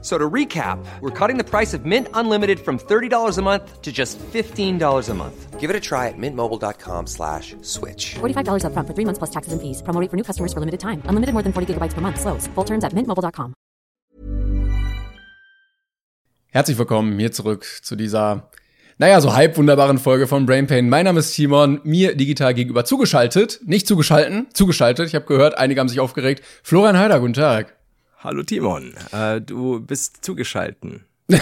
So to recap, we're cutting the price of Mint Unlimited from $30 a month to just $15 a month. Give it a try at mintmobile.com slash switch. $45 upfront for three months plus taxes and fees. Promo rate for new customers for limited time. Unlimited more than 40 gigabytes per month. Slows. Full terms at mintmobile.com. Herzlich willkommen hier zurück zu dieser, naja, so halb wunderbaren Folge von Brain Pain. Mein Name ist Simon, mir digital gegenüber zugeschaltet, nicht zugeschalten, zugeschaltet. Ich habe gehört, einige haben sich aufgeregt. Florian Heider, guten Tag. Hallo Timon, äh, du bist zugeschalten.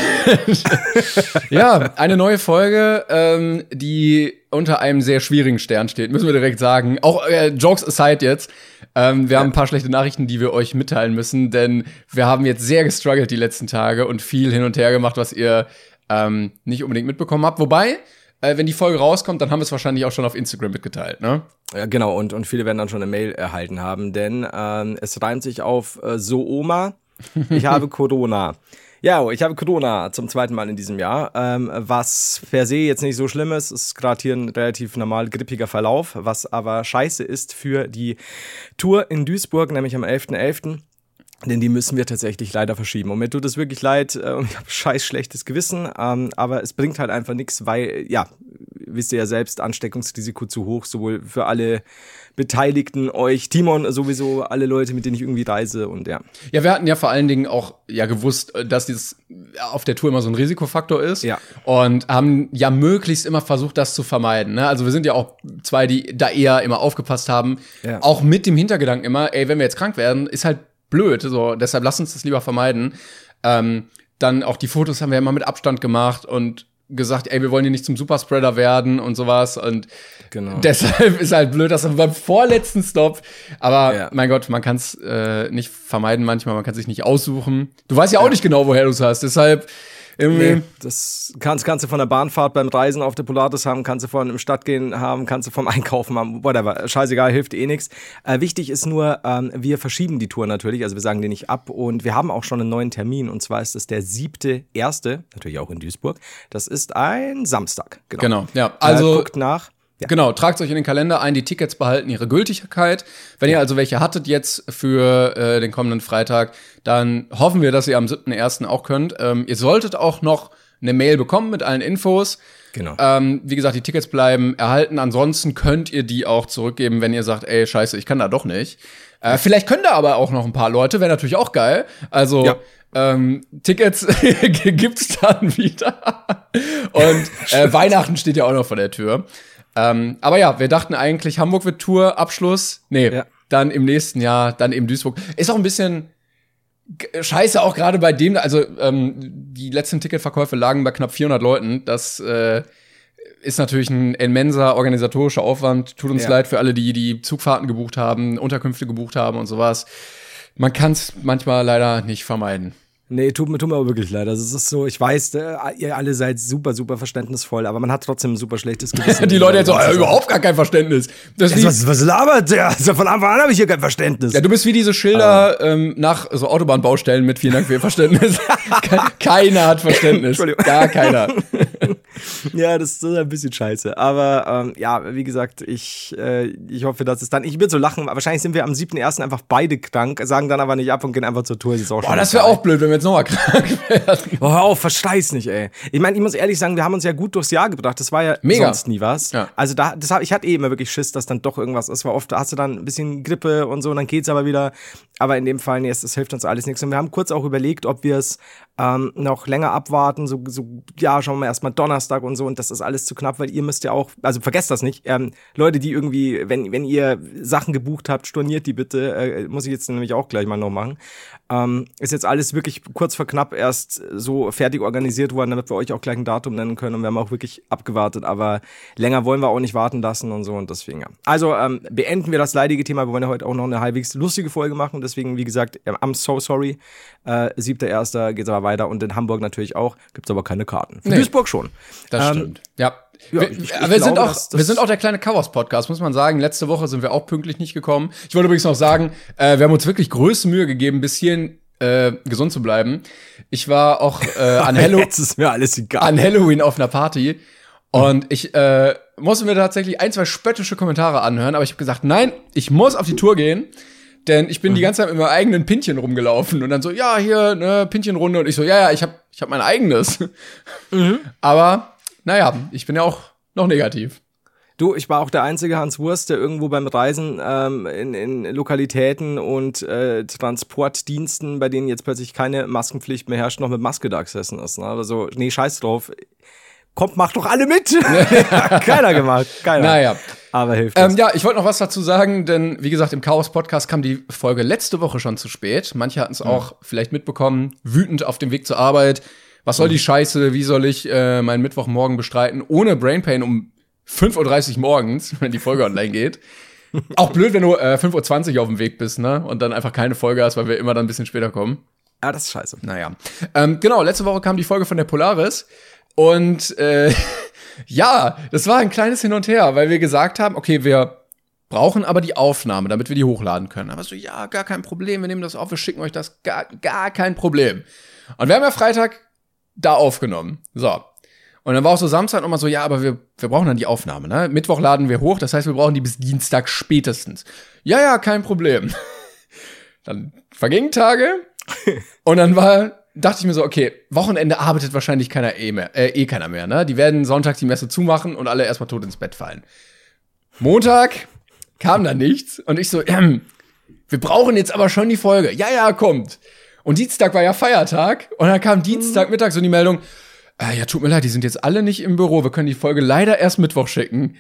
Ja, eine neue Folge, ähm, die unter einem sehr schwierigen Stern steht, müssen wir direkt sagen. Auch äh, Jokes aside jetzt. Ähm, wir haben ein paar schlechte Nachrichten, die wir euch mitteilen müssen, denn wir haben jetzt sehr gestruggelt die letzten Tage und viel hin und her gemacht, was ihr ähm, nicht unbedingt mitbekommen habt. Wobei, äh, wenn die Folge rauskommt, dann haben wir es wahrscheinlich auch schon auf Instagram mitgeteilt, ne? Ja, genau, und, und viele werden dann schon eine Mail erhalten haben, denn ähm, es reimt sich auf äh, So Oma, ich habe Corona. Ja, ich habe Corona zum zweiten Mal in diesem Jahr, ähm, was per se jetzt nicht so schlimm ist. Es ist gerade hier ein relativ normal grippiger Verlauf, was aber scheiße ist für die Tour in Duisburg, nämlich am 11.11. Denn die müssen wir tatsächlich leider verschieben. Und mir tut es wirklich leid äh, und ich habe scheiß schlechtes Gewissen, ähm, aber es bringt halt einfach nichts, weil, ja, wisst ihr ja selbst, Ansteckungsrisiko zu hoch, sowohl für alle Beteiligten, euch, Timon sowieso, alle Leute, mit denen ich irgendwie reise und ja. Ja, wir hatten ja vor allen Dingen auch ja gewusst, äh, dass dieses auf der Tour immer so ein Risikofaktor ist. Ja. Und haben ja möglichst immer versucht, das zu vermeiden. Ne? Also wir sind ja auch zwei, die da eher immer aufgepasst haben. Ja. Auch mit dem Hintergedanken immer, ey, wenn wir jetzt krank werden, ist halt blöd. So, deshalb lass uns das lieber vermeiden. Ähm, dann auch die Fotos haben wir immer mit Abstand gemacht und gesagt, ey, wir wollen hier nicht zum Superspreader werden und sowas. Und Genau. deshalb ist halt blöd, dass wir beim vorletzten Stop, aber Ja. mein Gott, man kann es äh, nicht vermeiden manchmal, man kann sich nicht aussuchen. Du weißt ja auch nicht genau, woher du es hast, deshalb irgendwie. Nee, das kannst, kannst du von der Bahnfahrt beim Reisen auf der Pilatus haben, kannst du von im Stadtgehen haben, kannst du vom Einkaufen haben, whatever. Scheißegal, hilft eh nichts. Äh, wichtig ist nur, ähm, wir verschieben die Tour natürlich, also wir sagen die nicht ab und wir haben auch schon einen neuen Termin und zwar ist es der siebte, erste, natürlich auch in Duisburg. Das ist ein Samstag. Genau. Genau, ja. Also Also guckt nach. Ja. Genau, tragt euch in den Kalender ein, die Tickets behalten ihre Gültigkeit. Wenn ihr also welche hattet jetzt für äh, den kommenden Freitag, dann hoffen wir, dass ihr am 7.1. auch könnt. Ähm, ihr solltet auch noch eine Mail bekommen mit allen Infos. Genau. Ähm, wie gesagt, die Tickets bleiben erhalten. Ansonsten könnt ihr die auch zurückgeben, wenn ihr sagt, ey, scheiße, ich kann da doch nicht. Äh, vielleicht können da aber auch noch ein paar Leute, wäre natürlich auch geil. Also Ja. ähm, Tickets gibt's dann wieder. Und äh, Weihnachten steht ja auch noch vor der Tür. Ähm, aber ja, wir dachten eigentlich, Hamburg wird Tour, Abschluss. Nee, Ja. dann im nächsten Jahr, dann eben Duisburg. Ist auch ein bisschen g- scheiße, auch gerade bei dem, also ähm, die letzten Ticketverkäufe lagen bei knapp 400 Leuten. Das äh, ist natürlich ein immenser organisatorischer Aufwand. Tut uns Ja. leid für alle, die die Zugfahrten gebucht haben, Unterkünfte gebucht haben und sowas. Man kann es manchmal leider nicht vermeiden. Nee, tut mir, tut mir aber wirklich leid. Also es ist so, ich weiß, äh, ihr alle seid super, super verständnisvoll, aber man hat trotzdem ein super schlechtes Gewissen. die Leute jetzt so, äh, überhaupt gar kein Verständnis. Das Was, liegt- was, was labert der? Also von Anfang an habe ich hier kein Verständnis. Ja, du bist wie diese Schilder ähm, nach so Autobahnbaustellen mit vielen Dank für Ihr Verständnis. Ke- keiner hat Verständnis. Entschuldigung. Gar keiner. Ja, das ist ein bisschen scheiße. Aber ähm, ja, wie gesagt, ich, äh, ich hoffe, dass es dann. Ich würde so lachen. Wahrscheinlich sind wir am 7.1. einfach beide krank, sagen dann aber nicht ab und gehen einfach zur Tour. Das Boah, das wäre auch blöd, wenn wir jetzt nochmal krank werden. Oh, hör auf, verschleiß nicht, ey. Ich meine, ich muss ehrlich sagen, wir haben uns ja gut durchs Jahr gebracht. Das war ja Mega. sonst nie was. Ja. Also da, das hab, ich hatte eh immer wirklich Schiss, dass dann doch irgendwas ist. Weil oft hast du dann ein bisschen Grippe und so und dann geht's aber wieder. Aber in dem Fall, nee, es, es hilft uns alles nichts. Und wir haben kurz auch überlegt, ob wir es ähm, noch länger abwarten. So, so, ja, schauen wir mal erstmal Donnerstag und so. Und das ist alles zu knapp, weil ihr müsst ja auch, also vergesst das nicht. Ähm, Leute, die irgendwie, wenn, wenn ihr Sachen gebucht habt, storniert die bitte. Äh, muss ich jetzt nämlich auch gleich mal noch machen. Ähm, ist jetzt alles wirklich kurz vor knapp erst so fertig organisiert worden, damit wir euch auch gleich ein Datum nennen können. Und wir haben auch wirklich abgewartet, aber länger wollen wir auch nicht warten lassen und so und deswegen ja. Also ähm, beenden wir das leidige Thema. Wir wollen ja heute auch noch eine halbwegs lustige Folge machen. Deswegen, wie gesagt, I'm so sorry. Äh, siebter, erster geht's aber weiter und in Hamburg natürlich auch. Gibt's aber keine Karten. Für Nee. Duisburg schon. Das Ähm, stimmt. Ja. Ja, wir, ich- ich wir, sind auch, dass das- wir sind auch der kleine Chaos-Podcast, muss man sagen. Letzte Woche sind wir auch pünktlich nicht gekommen. Ich wollte übrigens noch sagen, äh, wir haben uns wirklich größte Mühe gegeben, bis hierhin äh, gesund zu bleiben. Ich war auch äh, an, Hallo an Halloween auf einer Party und ich äh, musste mir tatsächlich ein, zwei spöttische Kommentare anhören, aber ich habe gesagt, nein, ich muss auf die Tour gehen, denn ich bin die ganze Zeit mit meinem eigenen Pinchen rumgelaufen und dann so, ja, hier, ne, Pinchenrunde und ich so, ja, ja, ich habe ich hab mein eigenes. Aber naja, ich bin ja auch noch negativ. Du, ich war auch der einzige Hans Wurst, der irgendwo beim Reisen ähm, in, in Lokalitäten und äh, Transportdiensten, bei denen jetzt plötzlich keine Maskenpflicht mehr herrscht, noch mit Maske da gesessen ist. Ne? Aber so, nee, scheiß drauf. Kommt, macht doch alle mit. Keiner gemacht. Keiner. Naja. Aber hilft. Ähm, ja, ich wollte noch was dazu sagen, denn wie gesagt, im Chaos-Podcast kam die Folge letzte Woche schon zu spät. Manche hatten es auch vielleicht mitbekommen, wütend auf dem Weg zur Arbeit. Was soll die Scheiße? Wie soll ich äh, meinen Mittwochmorgen bestreiten? Ohne Brainpain um 5.30 Uhr morgens, wenn die Folge online geht. Auch blöd, wenn du äh, 5.20 Uhr auf dem Weg bist, ne? Und dann einfach keine Folge hast, weil wir immer dann ein bisschen später kommen. ja, das ist scheiße. Naja. Ähm, genau, letzte Woche kam die Folge von der Polaris. Und äh, ja, das war ein kleines Hin und Her, weil wir gesagt haben, okay, wir brauchen aber die Aufnahme, damit wir die hochladen können. Aber so, ja, gar kein Problem, wir nehmen das auf, wir schicken euch das, gar, gar kein Problem. Und wir haben ja Freitag da aufgenommen. So. Und dann war auch so Samstag nochmal so, ja, aber wir, wir brauchen dann die Aufnahme, ne? Mittwoch laden wir hoch, das heißt, wir brauchen die bis Dienstag spätestens. Ja, ja, kein Problem. Dann vergingen Tage und dann war, dachte ich mir so, okay, Wochenende arbeitet wahrscheinlich keiner eh mehr, äh, eh keiner mehr, ne? Die werden Sonntag die Messe zumachen und alle erstmal tot ins Bett fallen. Montag kam da nichts und ich so, ähm, wir brauchen jetzt aber schon die Folge. Ja, ja, kommt. Und Dienstag war ja Feiertag und dann kam Dienstag Mittag so die Meldung, äh, ja, tut mir leid, die sind jetzt alle nicht im Büro, wir können die Folge leider erst Mittwoch schicken.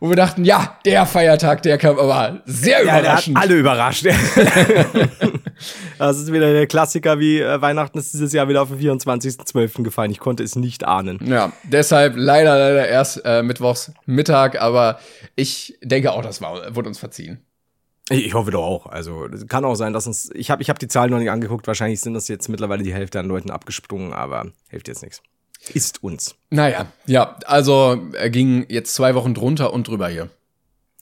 Wo wir dachten, ja, der Feiertag, der kam aber sehr Ja, überraschend. alle überrascht. das ist wieder der Klassiker wie äh, Weihnachten ist dieses Jahr wieder auf den 24.12. gefallen. Ich konnte es nicht ahnen. Ja, deshalb leider, leider erst äh, Mittwochs Mittag, aber ich denke auch, das war, wurde uns verziehen. Ich, hoffe doch auch. Also kann auch sein, dass uns. Ich habe ich hab die Zahlen noch nicht angeguckt. Wahrscheinlich sind das jetzt mittlerweile die Hälfte an Leuten abgesprungen, aber hilft jetzt nichts. Ist uns. Naja, ja, also er ging jetzt zwei Wochen drunter und drüber hier.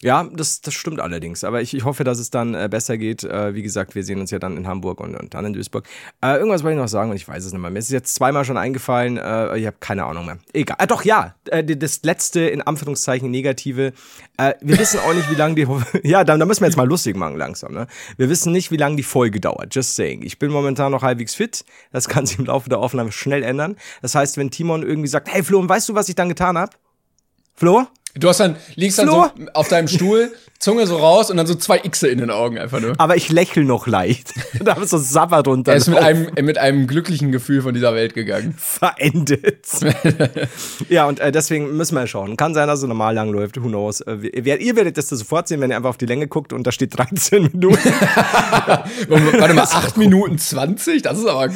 Ja, das, das stimmt allerdings. Aber ich, ich hoffe, dass es dann äh, besser geht. Äh, wie gesagt, wir sehen uns ja dann in Hamburg und, und dann in Duisburg. Äh, irgendwas wollte ich noch sagen und ich weiß es nicht mehr. Mir ist es jetzt zweimal schon eingefallen. Äh, ich habe keine Ahnung mehr. Egal. Ah, doch, ja. Äh, das letzte, in Anführungszeichen, negative. Äh, wir wissen auch nicht, wie lange die. ja, dann, dann müssen wir jetzt mal lustig machen langsam. Ne? Wir wissen nicht, wie lange die Folge dauert. Just saying. Ich bin momentan noch halbwegs fit. Das kann sich im Laufe der Aufnahme schnell ändern. Das heißt, wenn Timon irgendwie sagt, hey Flo, und weißt du, was ich dann getan habe? Flo? Du hast dann, liegst dann Flo? so auf deinem Stuhl, Zunge so raus und dann so zwei Xe in den Augen einfach nur. Aber ich lächel noch leicht. da ist so Sabber drunter. Er ist mit einem, mit einem glücklichen Gefühl von dieser Welt gegangen. verendet. ja, und äh, deswegen müssen wir schauen. Kann sein, dass es normal lang läuft, who knows. Äh, wer, ihr werdet das sofort sehen, wenn ihr einfach auf die Länge guckt und da steht 13 Minuten. Warte mal, 8 Minuten 20? Das ist aber.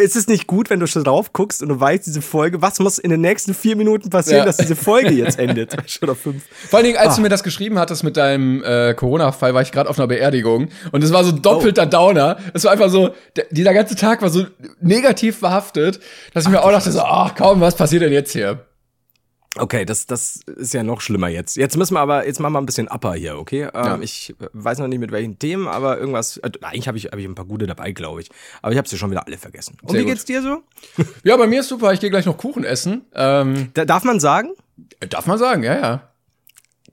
Ist es nicht gut, wenn du schon drauf guckst und du weißt, diese Folge, was muss in den nächsten vier Minuten passieren, Ja. dass diese Folge jetzt endet? Oder fünf. Vor allen Dingen, als du mir das geschrieben hattest mit deinem äh, Corona-Fall, war ich gerade auf einer Beerdigung und es war so doppelter Downer. Es war einfach so, der, dieser ganze Tag war so negativ behaftet, dass ich mir auch dachte so, ach komm, was passiert denn jetzt hier? Okay, das, das ist ja noch schlimmer jetzt. Jetzt müssen wir aber, jetzt machen wir ein bisschen Upper hier, okay? Ähm, Ja. Ich weiß noch nicht mit welchen Themen, aber irgendwas, äh, eigentlich habe ich, hab ich ein paar gute dabei, glaube ich. Aber ich habe sie schon wieder alle vergessen. Und Sehr wie gut. geht's dir so? Ja, bei mir ist super, ich gehe gleich noch Kuchen essen. Ähm, Da, darf man sagen? darf man sagen, ja, ja.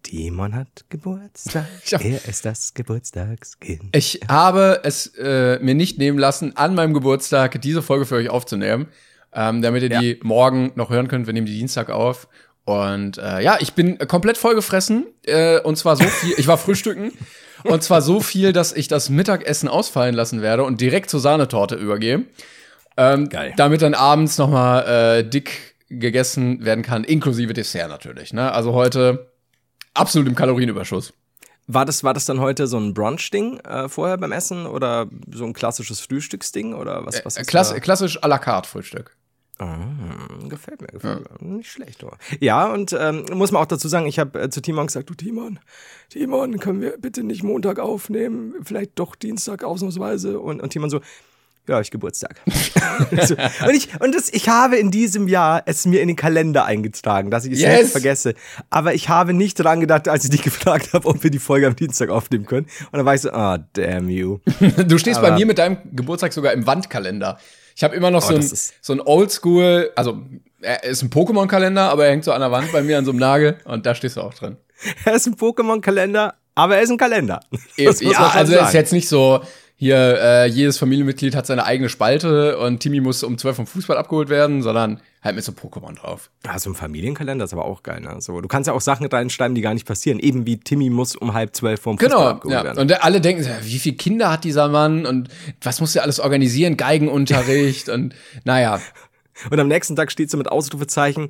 Timon hat Geburtstag. Hab- er ist das Geburtstagskind. Ich habe es äh, mir nicht nehmen lassen, an meinem Geburtstag diese Folge für euch aufzunehmen, ähm, damit ihr die morgen noch hören könnt. Wir nehmen die Dienstag auf. Und äh, ja, ich bin komplett vollgefressen. Äh, und zwar so viel, ich war frühstücken. Und zwar so viel, dass ich das Mittagessen ausfallen lassen werde und direkt zur Sahnetorte übergehe. Ähm, Geil. Damit dann abends noch mal äh, dick gegessen werden kann, inklusive Dessert natürlich. Ne? Also heute absolut im Kalorienüberschuss. War das, war das dann heute so ein Brunch-Ding äh, vorher beim Essen oder so ein klassisches Frühstücksding oder was, was Äh, ist klass klassisch à la carte Frühstück. Ah, gefällt mir, gefällt mir. Nicht schlecht, oder? Ja, und ähm, muss man auch dazu sagen, ich habe äh, zu Timon gesagt, du Timon, Timon, können wir bitte nicht Montag aufnehmen, vielleicht doch Dienstag ausnahmsweise. Und, und Timon so, ja, ich Geburtstag. so, und ich, und das, ich habe in diesem Jahr es mir in den Kalender eingetragen, dass ich es Yes. nicht vergesse. Aber ich habe nicht dran gedacht, als ich dich gefragt habe, ob wir die Folge am Dienstag aufnehmen können. Und dann war ich so, ah, damn you. Du stehst bei Aber- mir mit deinem Geburtstag sogar im Wandkalender. Ich habe immer noch so Oh, ein, das ist- so ein Oldschool, also er ist ein Pokémon-Kalender, aber er hängt so an der Wand bei mir an so einem Nagel und da stehst du auch drin. Er ist ein Pokémon-Kalender, aber er ist ein Kalender. Das muss man ja, schon also es ist jetzt nicht so, hier, äh, jedes Familienmitglied hat seine eigene Spalte und Timmy muss um 12 vom Fußball abgeholt werden, sondern halt mit so Pokémon drauf. Ja, so ein Familienkalender ist aber auch geil, ne? So, du kannst ja auch Sachen reinschreiben, die gar nicht passieren. Eben wie Timmy muss um halb zwölf vom Fußball Genau, abgeholt ja. werden. Und alle denken, wie viele Kinder hat dieser Mann und was muss er alles organisieren? Geigenunterricht und naja. Und am nächsten Tag steht so mit Ausrufezeichen,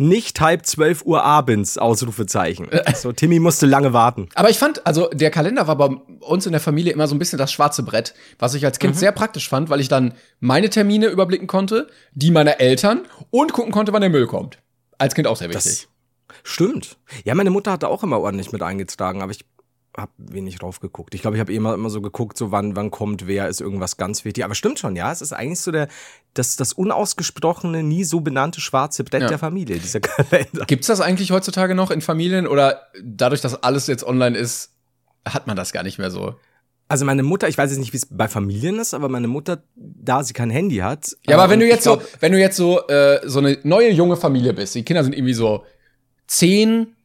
nicht halb zwölf Uhr abends, Ausrufezeichen. So, Timmy musste lange warten. Aber ich fand, also der Kalender war bei uns in der Familie immer so ein bisschen das schwarze Brett, was ich als Mhm. Kind sehr praktisch fand, weil ich dann meine Termine überblicken konnte, die meiner Eltern und gucken konnte, wann der Müll kommt. Als Kind auch sehr wichtig. Stimmt. Ja, meine Mutter hatte auch immer ordentlich mit eingetragen, aber ich habe wenig drauf geguckt. Ich glaube, ich habe immer, immer so geguckt, so wann, wann kommt wer, ist irgendwas ganz wichtig. Aber stimmt schon, ja, es ist eigentlich so der, das, das unausgesprochene, nie so benannte schwarze Brett Ja. der Familie, dieser Kalender. Gibt's das eigentlich heutzutage noch in Familien oder dadurch, dass alles jetzt online ist, hat man das gar nicht mehr so? Also meine Mutter, ich weiß jetzt nicht, wie es bei Familien ist, aber meine Mutter, da sie kein Handy hat. Ja, äh, aber wenn du jetzt so, glaub, wenn du jetzt so, äh, so eine neue junge Familie bist, die Kinder sind irgendwie so zehn,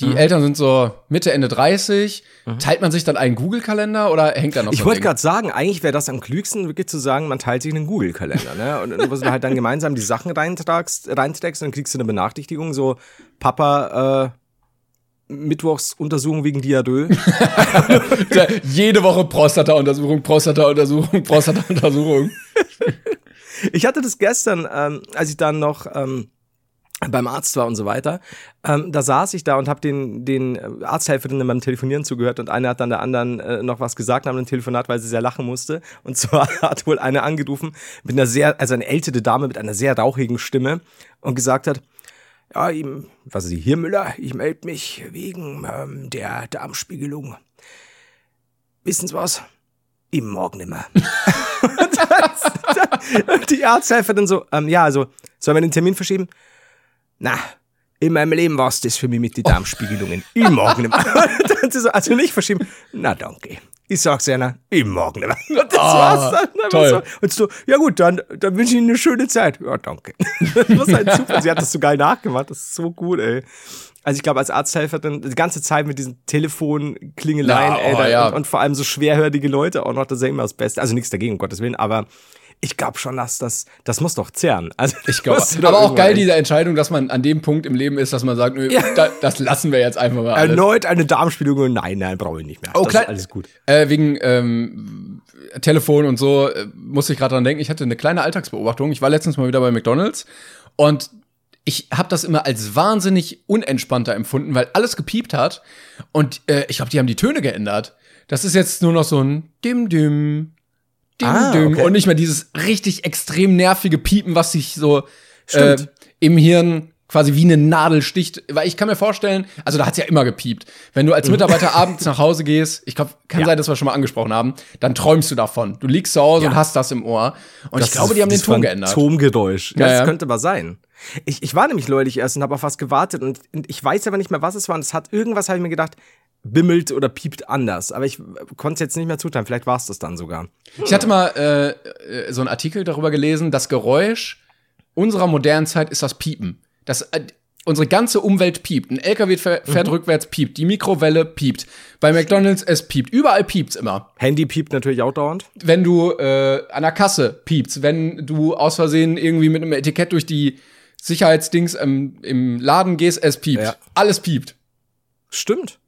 die Mhm. Eltern sind so Mitte, Ende 30, teilt man sich dann einen Google-Kalender oder hängt da noch Ich wollte gerade sagen, eigentlich wäre das am klügsten, wirklich zu sagen, man teilt sich einen Google-Kalender, ne? Und, und wo du halt dann gemeinsam die Sachen reintragst, reinträgst und dann kriegst du eine Benachrichtigung, so, Papa, äh, Mittwochsuntersuchung wegen Diadö. Jede Woche Prostata-Untersuchung, Prostata-Untersuchung, Prostata-Untersuchung. Ich hatte das gestern, ähm, als ich dann noch ähm, beim Arzt war und so weiter. Ähm, da saß ich da und habe den, den Arzthelferinnen beim Telefonieren zugehört und eine hat dann der anderen äh, noch was gesagt nach einem Telefonat, weil sie sehr lachen musste. Und zwar hat wohl eine angerufen mit einer sehr, also eine ältere Dame mit einer sehr rauchigen Stimme und gesagt hat, ja, ihm, was ist sie, hier Müller, ich melde mich wegen ähm, der Darmspiegelung. Wissen Sie was? Im Morgen nimmer. und dann, dann, die Arzthelferin so, ähm, ja, also, sollen wir den Termin verschieben? Na, in meinem Leben war es das für mich mit den Darmspiegelungen. Im Morgen nimmer. Und dann sie so, also nicht verschieben. Na, danke. Ich sag's Anna, im Morgen nimmer. Und das war's dann. Toll. So. Und so, ja gut, dann, dann wünsche ich Ihnen eine schöne Zeit. Ja, danke. Das war halt super. Sie hat das so geil nachgemacht. Das ist so gut, ey. Also ich glaube, als Arzthelferin, die ganze Zeit mit diesen Telefonklingeleien, Ja, ey, oh, ja. und, und vor allem so schwerhörige Leute auch noch, das ist ja immer das Beste. Also nichts dagegen, um Gottes Willen, aber ich glaube schon, dass das, das muss doch zehren. Also Ich glaube, aber auch geil diese Entscheidung, dass man an dem Punkt im Leben ist, dass man sagt, nö, Ja. da, das lassen wir jetzt einfach mal alles. Erneut eine Darmspiegelung, nein, nein, brauche ich nicht mehr. Oh, das klein, alles gut. Äh, wegen ähm, Telefon und so äh, musste ich gerade dran denken. Ich hatte eine kleine Alltagsbeobachtung. Ich war letztens mal wieder bei McDonald's und ich habe das immer als wahnsinnig unentspannter empfunden, weil alles gepiept hat und äh, ich glaube, die haben die Töne geändert. Das ist jetzt nur noch so ein dim dim Ah, dim okay. und nicht mehr dieses richtig extrem nervige Piepen, was sich so äh, im Hirn quasi wie eine Nadel sticht. Weil ich kann mir vorstellen, also da hat's ja immer gepiept. Wenn du als Mhm. Mitarbeiter abends nach Hause gehst, ich glaube, kann Ja. sein, dass wir schon mal angesprochen haben, dann träumst du davon. Du liegst zu Hause Ja. und hast das im Ohr. Und ich Das glaube, ist die haben den Ton geändert. Phantomgeräusch. Ja, Ja, das ja. könnte aber sein. Ich, ich war nämlich neulich erst und habe auf was gewartet und, und ich weiß aber nicht mehr, was es war. Und es hat irgendwas, habe ich mir gedacht, bimmelt oder piept anders. Aber ich konnte es jetzt nicht mehr zuteilen. Vielleicht war es das dann sogar. Ich hatte mal äh, äh, so einen Artikel darüber gelesen, das Geräusch unserer modernen Zeit ist das Piepen. Das, äh, unsere ganze Umwelt piept. Ein LKW fährt, Mhm. rückwärts, piept. Die Mikrowelle piept. Bei McDonalds, es piept. Überall piept's immer. Handy piept natürlich auch dauernd. wenn du äh, an der Kasse piepst, wenn du aus Versehen irgendwie mit einem Etikett durch die Sicherheitsdings im, im Laden gehst, es piept. Ja. Alles piept. Stimmt.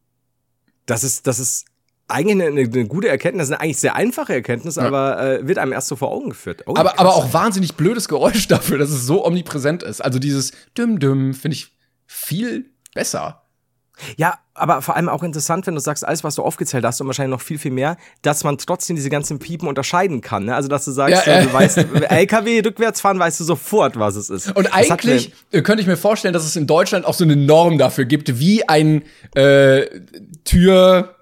Das ist, das ist eigentlich eine, eine gute Erkenntnis, eine eigentlich sehr einfache Erkenntnis, aber äh, wird einem erst so vor Augen geführt. Oh, Aber, krass. aber auch wahnsinnig blödes Geräusch dafür, dass es so omnipräsent ist. Also dieses Düm-Düm finde ich viel besser. Ja, aber vor allem auch interessant, wenn du sagst, alles, was du aufgezählt hast und wahrscheinlich noch viel, viel mehr, dass man trotzdem diese ganzen Piepen unterscheiden kann. Ne? Also, dass du sagst, Ja, äh, du weißt, LKW rückwärts fahren, weißt du sofort, was es ist. Und Das eigentlich äh, könnte ich mir vorstellen, dass es in Deutschland auch so eine Norm dafür gibt, wie ein äh, Tür,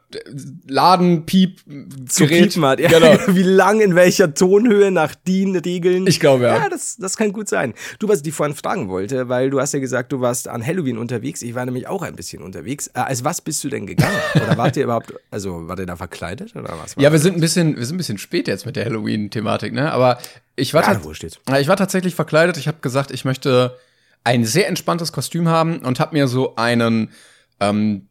Laden, Piep, zu Gerät. piepen hat. Ja, Genau. Wie lang, in welcher Tonhöhe, nach DIN-Regeln. Ich glaube, ja. Ja, das, das kann gut sein. Du, was ich dich vorhin fragen wollte, weil du hast ja gesagt, du warst an Halloween unterwegs. Ich war nämlich auch ein bisschen unterwegs. Äh, als was bist du denn gegangen? Oder wart ihr überhaupt, also wart ihr da verkleidet oder was? Ja, wir sind ein bisschen, wir sind ein bisschen spät jetzt mit der Halloween-Thematik, ne? Aber ich war. Ja, ich war tatsächlich verkleidet. Ich habe gesagt, ich möchte ein sehr entspanntes Kostüm haben und habe mir so einen ähm,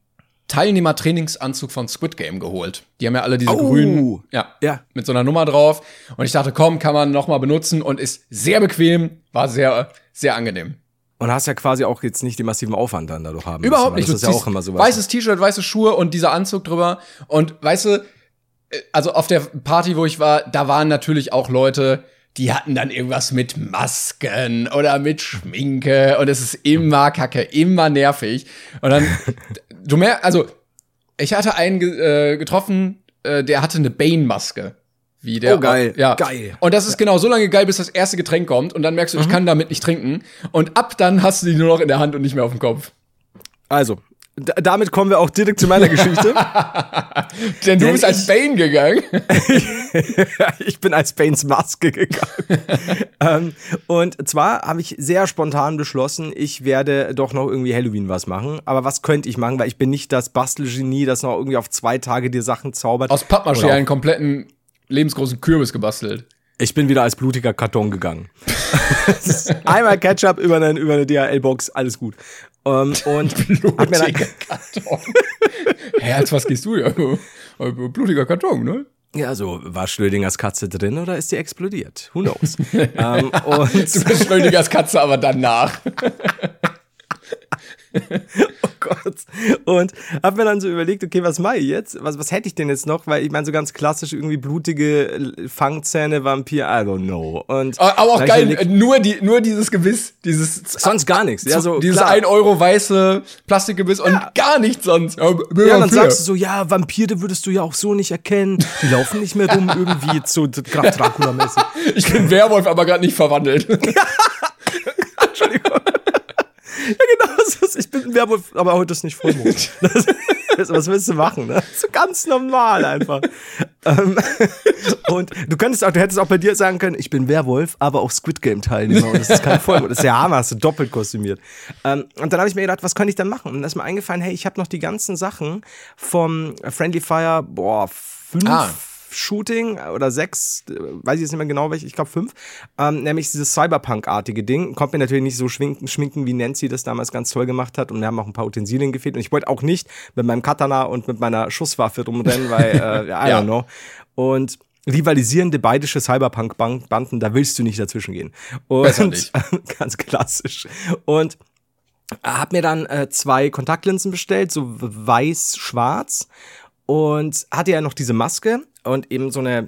Teilnehmer-Trainingsanzug von Squid Game geholt. Die haben ja alle diese Oh. grünen, ja, Ja. mit so einer Nummer drauf. Und ich dachte, komm, kann man noch mal benutzen und ist sehr bequem, war sehr, sehr angenehm. Und hast ja quasi auch jetzt nicht den massiven Aufwand dann dadurch haben Überhaupt müssen, nicht. Das ist Du ja ziehst auch immer sowas. Weißes T-Shirt, weiße Schuhe und dieser Anzug drüber. Und weißt du, äh, also auf der Party, wo ich war, da waren natürlich auch Leute, die hatten dann irgendwas mit Masken oder mit Schminke und es ist immer kacke, immer nervig. Und dann, du merkst, also ich hatte einen äh, getroffen, äh, der hatte eine Bane-Maske. Wie der Oh, geil. Ja. Geil. Und das ist genau so lange geil, bis das erste Getränk kommt und dann merkst du, ich kann damit nicht trinken. Und ab dann hast du die nur noch in der Hand und nicht mehr auf dem Kopf. Also, damit kommen wir auch direkt zu meiner Geschichte. Denn du Denn bist als Bane gegangen. ich bin als Banes Maske gegangen. ähm, und zwar habe ich sehr spontan beschlossen, ich werde doch noch irgendwie Halloween was machen. Aber was könnte ich machen? Weil ich bin nicht das Bastelgenie, das noch irgendwie auf zwei Tage dir Sachen zaubert. Aus Pappmaché einen kompletten lebensgroßen Kürbis gebastelt. Ich bin wieder als blutiger Karton gegangen. Einmal Ketchup über eine, über eine DHL-Box, alles gut. Ähm, und Blutiger Karton. Hä, als was gehst du ja? Äh, Blutiger Karton, ne? ja, so, war Schlödingers Katze drin oder ist die explodiert? Who knows? ähm, und Du bist Schrödingers Katze, aber danach. Oh Gott. Und hab mir dann so überlegt, okay, was mache ich jetzt? Was, was hätte ich denn jetzt noch? Weil ich meine, so ganz klassisch irgendwie blutige Fangzähne, Vampir, I don't know. Und Aber auch geil, überlegt, äh, nur, die, nur dieses Gebiss, dieses sonst gar nichts. Ja, so, dieses klar. 1 Euro weiße Plastikgebiss und gar nichts sonst. Ja, Ja, dann sagst du so, ja, Vampire würdest du ja auch so nicht erkennen. Die laufen nicht mehr rum, irgendwie so Graf Dracula-mäßig. ich bin Werwolf, aber gerade nicht verwandelt. Ja, genau, ich bin ein Werwolf, aber heute ist nicht Vollmond. Das, was willst du machen, ne? So ganz normal einfach. Ähm, und du könntest auch, du hättest auch bei dir sagen können, ich bin Werwolf, aber auch Squid Game Teilnehmer und das ist kein Vollmond. Das ist ja Hammer, hast du doppelt kostümiert. Ähm, und dann habe ich mir gedacht, was könnte ich denn machen? Und dann ist mir eingefallen, hey, ich habe noch die ganzen Sachen vom Friendly Fire, boah, fünf Ah. Shooting oder sechs, äh, weiß ich jetzt nicht mehr genau welche, ich glaube fünf, ähm, nämlich dieses Cyberpunk-artige Ding. Kommt mir natürlich nicht so schminken, schminken, wie Nancy das damals ganz toll gemacht hat und mir haben auch ein paar Utensilien gefehlt und ich wollte auch nicht mit meinem Katana und mit meiner Schusswaffe rumrennen, weil, äh, I Ja. don't know. Und rivalisierende bayerische Cyberpunk-Banden, da willst du nicht dazwischen gehen. Und, Besser nicht. ganz klassisch. Und hab mir dann äh, zwei Kontaktlinsen bestellt, so weiß-schwarz und hatte ja noch diese Maske und eben so eine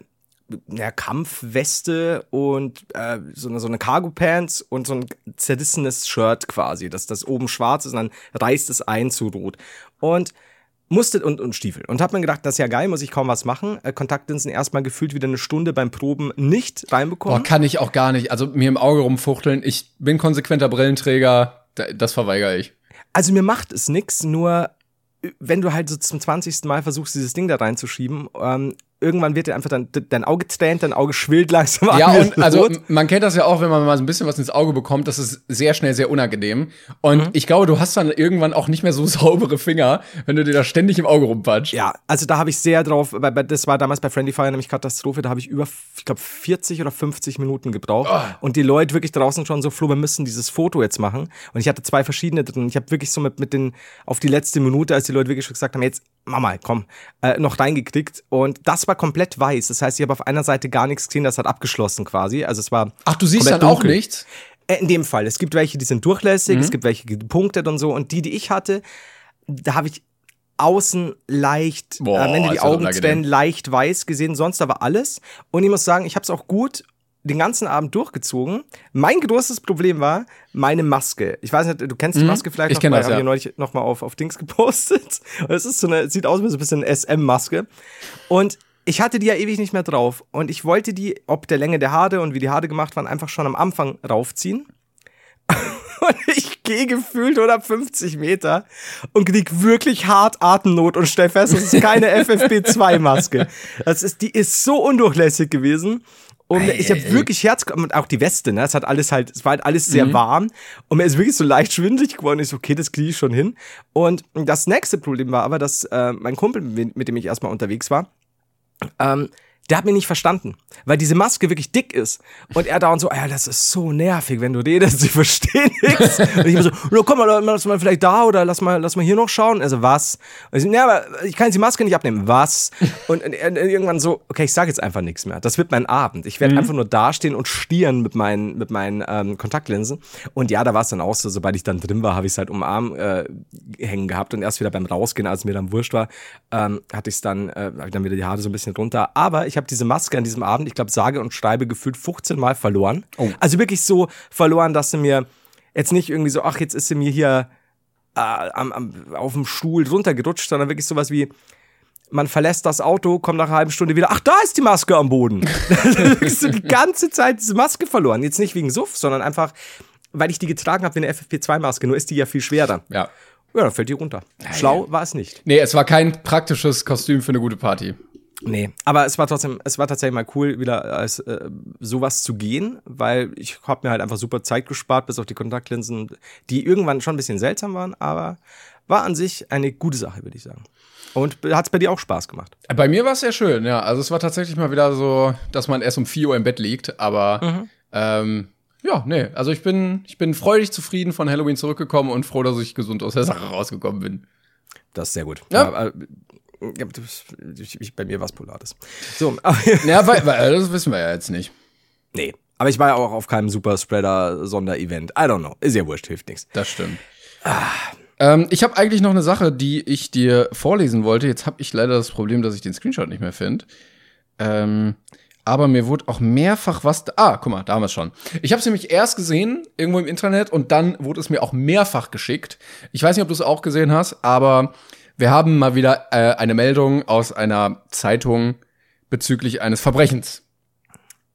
ja, Kampfweste und äh, so eine, so eine Cargo-Pants und so ein zerrissenes Shirt quasi, dass das oben schwarz ist und dann reißt es ein zu rot. Und musste und, und Stiefel. Und hab mir gedacht, das ist ja geil, muss ich kaum was machen. Äh, Kontaktlinsen erstmal gefühlt wieder eine Stunde beim Proben nicht reinbekommen. Boah, kann ich auch gar nicht. Also mir im Auge rumfuchteln. Ich bin konsequenter Brillenträger. Da- Das verweigere ich. Also mir macht es nix, nur äh, wenn du halt so zum 20. Mal versuchst, dieses Ding da reinzuschieben, ähm, irgendwann wird dir einfach dann dein Auge tränt, dein Auge schwillt langsam an. Ja, und also man kennt das ja auch, wenn man mal so ein bisschen was ins Auge bekommt, das ist sehr schnell sehr unangenehm. Und Mhm. ich glaube, du hast dann irgendwann auch nicht mehr so saubere Finger, wenn du dir da ständig im Auge rumpatscht. Ja, also da habe ich sehr drauf, das war damals bei Friendly Fire nämlich Katastrophe, da habe ich über, ich glaube, 40 oder 50 Minuten gebraucht. Und die Leute wirklich draußen schon so, Flo, wir müssen dieses Foto jetzt machen. Und ich hatte zwei verschiedene drin. Ich habe wirklich so mit, mit den, auf die letzte Minute, als die Leute wirklich schon gesagt haben, jetzt, mach mal, komm, äh, noch reingeklickt. Und das war komplett weiß. Das heißt, ich habe auf einer Seite gar nichts gesehen, das hat abgeschlossen quasi. Also es war. Ach, du siehst dann auch nichts? Äh, In dem Fall. Es gibt welche, die sind durchlässig, Mhm. es gibt welche gepunktet und so. Und die, die ich hatte, da habe ich außen leicht, Boah, wenn du die ist das Augen unangenehm. trennen, leicht weiß gesehen, sonst aber alles. Und ich muss sagen, ich habe es auch gut den ganzen Abend durchgezogen. Mein großes Problem war meine Maske. Ich weiß nicht, du kennst die Maske vielleicht Mhm. Ich noch, kenn das, ja. ich neulich noch mal auf, auf Dings gepostet. Und es ist so eine, sieht aus wie so ein bisschen SM-Maske. Und ich hatte die ja ewig nicht mehr drauf. Und ich wollte die, ob der Länge der Haare und wie die Haare gemacht waren, einfach schon am Anfang raufziehen. Und ich gehe gefühlt 150 Meter und krieg wirklich hart Atemnot und stell fest, das ist keine FFP2-Maske. Das ist, die ist so undurchlässig gewesen. Und ich habe wirklich Herz und auch die Weste, ne? Es hat alles halt, es war halt alles sehr warm und mir ist wirklich so leicht schwindelig geworden. Ich so, okay, das kriege ich schon hin. Und das nächste Problem war aber, dass äh, mein Kumpel, mit dem ich erstmal unterwegs war, ähm, der hat mich nicht verstanden, weil diese Maske wirklich dick ist. Und er da und so, ja, das ist so nervig, wenn du redest, sie verstehen nichts. Und ich immer so, no, komm mal, lass mal vielleicht da oder lass mal, lass mal hier noch schauen. Also was? Und ich so, ja, aber ich kann jetzt die Maske nicht abnehmen. Was? Und, und, und irgendwann so, okay, ich sage jetzt einfach nichts mehr. Das wird mein Abend. Ich werde einfach nur dastehen und stieren mit meinen, mit meinen ähm, Kontaktlinsen. Und ja, da war es dann auch so, sobald ich dann drin war, habe ich es halt um den Arm äh, hängen gehabt und erst wieder beim Rausgehen, als mir dann wurscht war, ähm, hatte ich es dann, äh, dann wieder die Haare so ein bisschen runter. Aber ich habe diese Maske an diesem Abend, ich glaube, sage und schreibe gefühlt 15 Mal verloren. Also wirklich so verloren, dass sie mir jetzt nicht irgendwie so, ach, jetzt ist sie mir hier äh, am, am, auf dem Stuhl runtergerutscht, sondern wirklich sowas wie, man verlässt das Auto, kommt nach einer halben Stunde wieder, ach, da ist die Maske am Boden. so die ganze Zeit diese Maske verloren. Jetzt nicht wegen Suff, sondern einfach, weil ich die getragen habe wie eine FFP2-Maske, nur ist die ja viel schwerer. Ja. Ja, dann fällt die runter. Schlau war es nicht. Nee, es war kein praktisches Kostüm für eine gute Party. Nee, aber es war trotzdem, es war tatsächlich mal cool, wieder als äh, sowas zu gehen, weil ich habe mir halt einfach super Zeit gespart, bis auf die Kontaktlinsen, die irgendwann schon ein bisschen seltsam waren, aber war an sich eine gute Sache, würde ich sagen. Und hat es bei dir auch Spaß gemacht? Bei mir war es sehr schön, ja. Also es war tatsächlich mal wieder so, dass man erst um 4 Uhr im Bett liegt, aber ähm, ja, nee, also ich bin, ich bin freudig zufrieden von Halloween zurückgekommen und froh, dass ich gesund aus der Sache rausgekommen bin. Das ist sehr gut. Ja. Ja, ich, bei mir war es Polaris. So, Ja, weil, weil, das wissen wir ja jetzt nicht. nee. Aber ich war ja auch auf keinem Superspreader-Sonderevent. I don't know. Ist ja wurscht, hilft nichts. Das stimmt. Ähm, ich habe eigentlich noch eine Sache, die ich dir vorlesen wollte. Jetzt habe ich leider das Problem, dass ich den Screenshot nicht mehr finde. Ähm, aber mir wurde auch mehrfach was. Ah, guck mal, da haben wir es schon. Ich habe es nämlich erst gesehen, irgendwo im Internet, und dann wurde es mir auch mehrfach geschickt. Ich weiß nicht, ob du es auch gesehen hast, aber wir haben mal wieder äh, eine Meldung aus einer Zeitung bezüglich eines Verbrechens.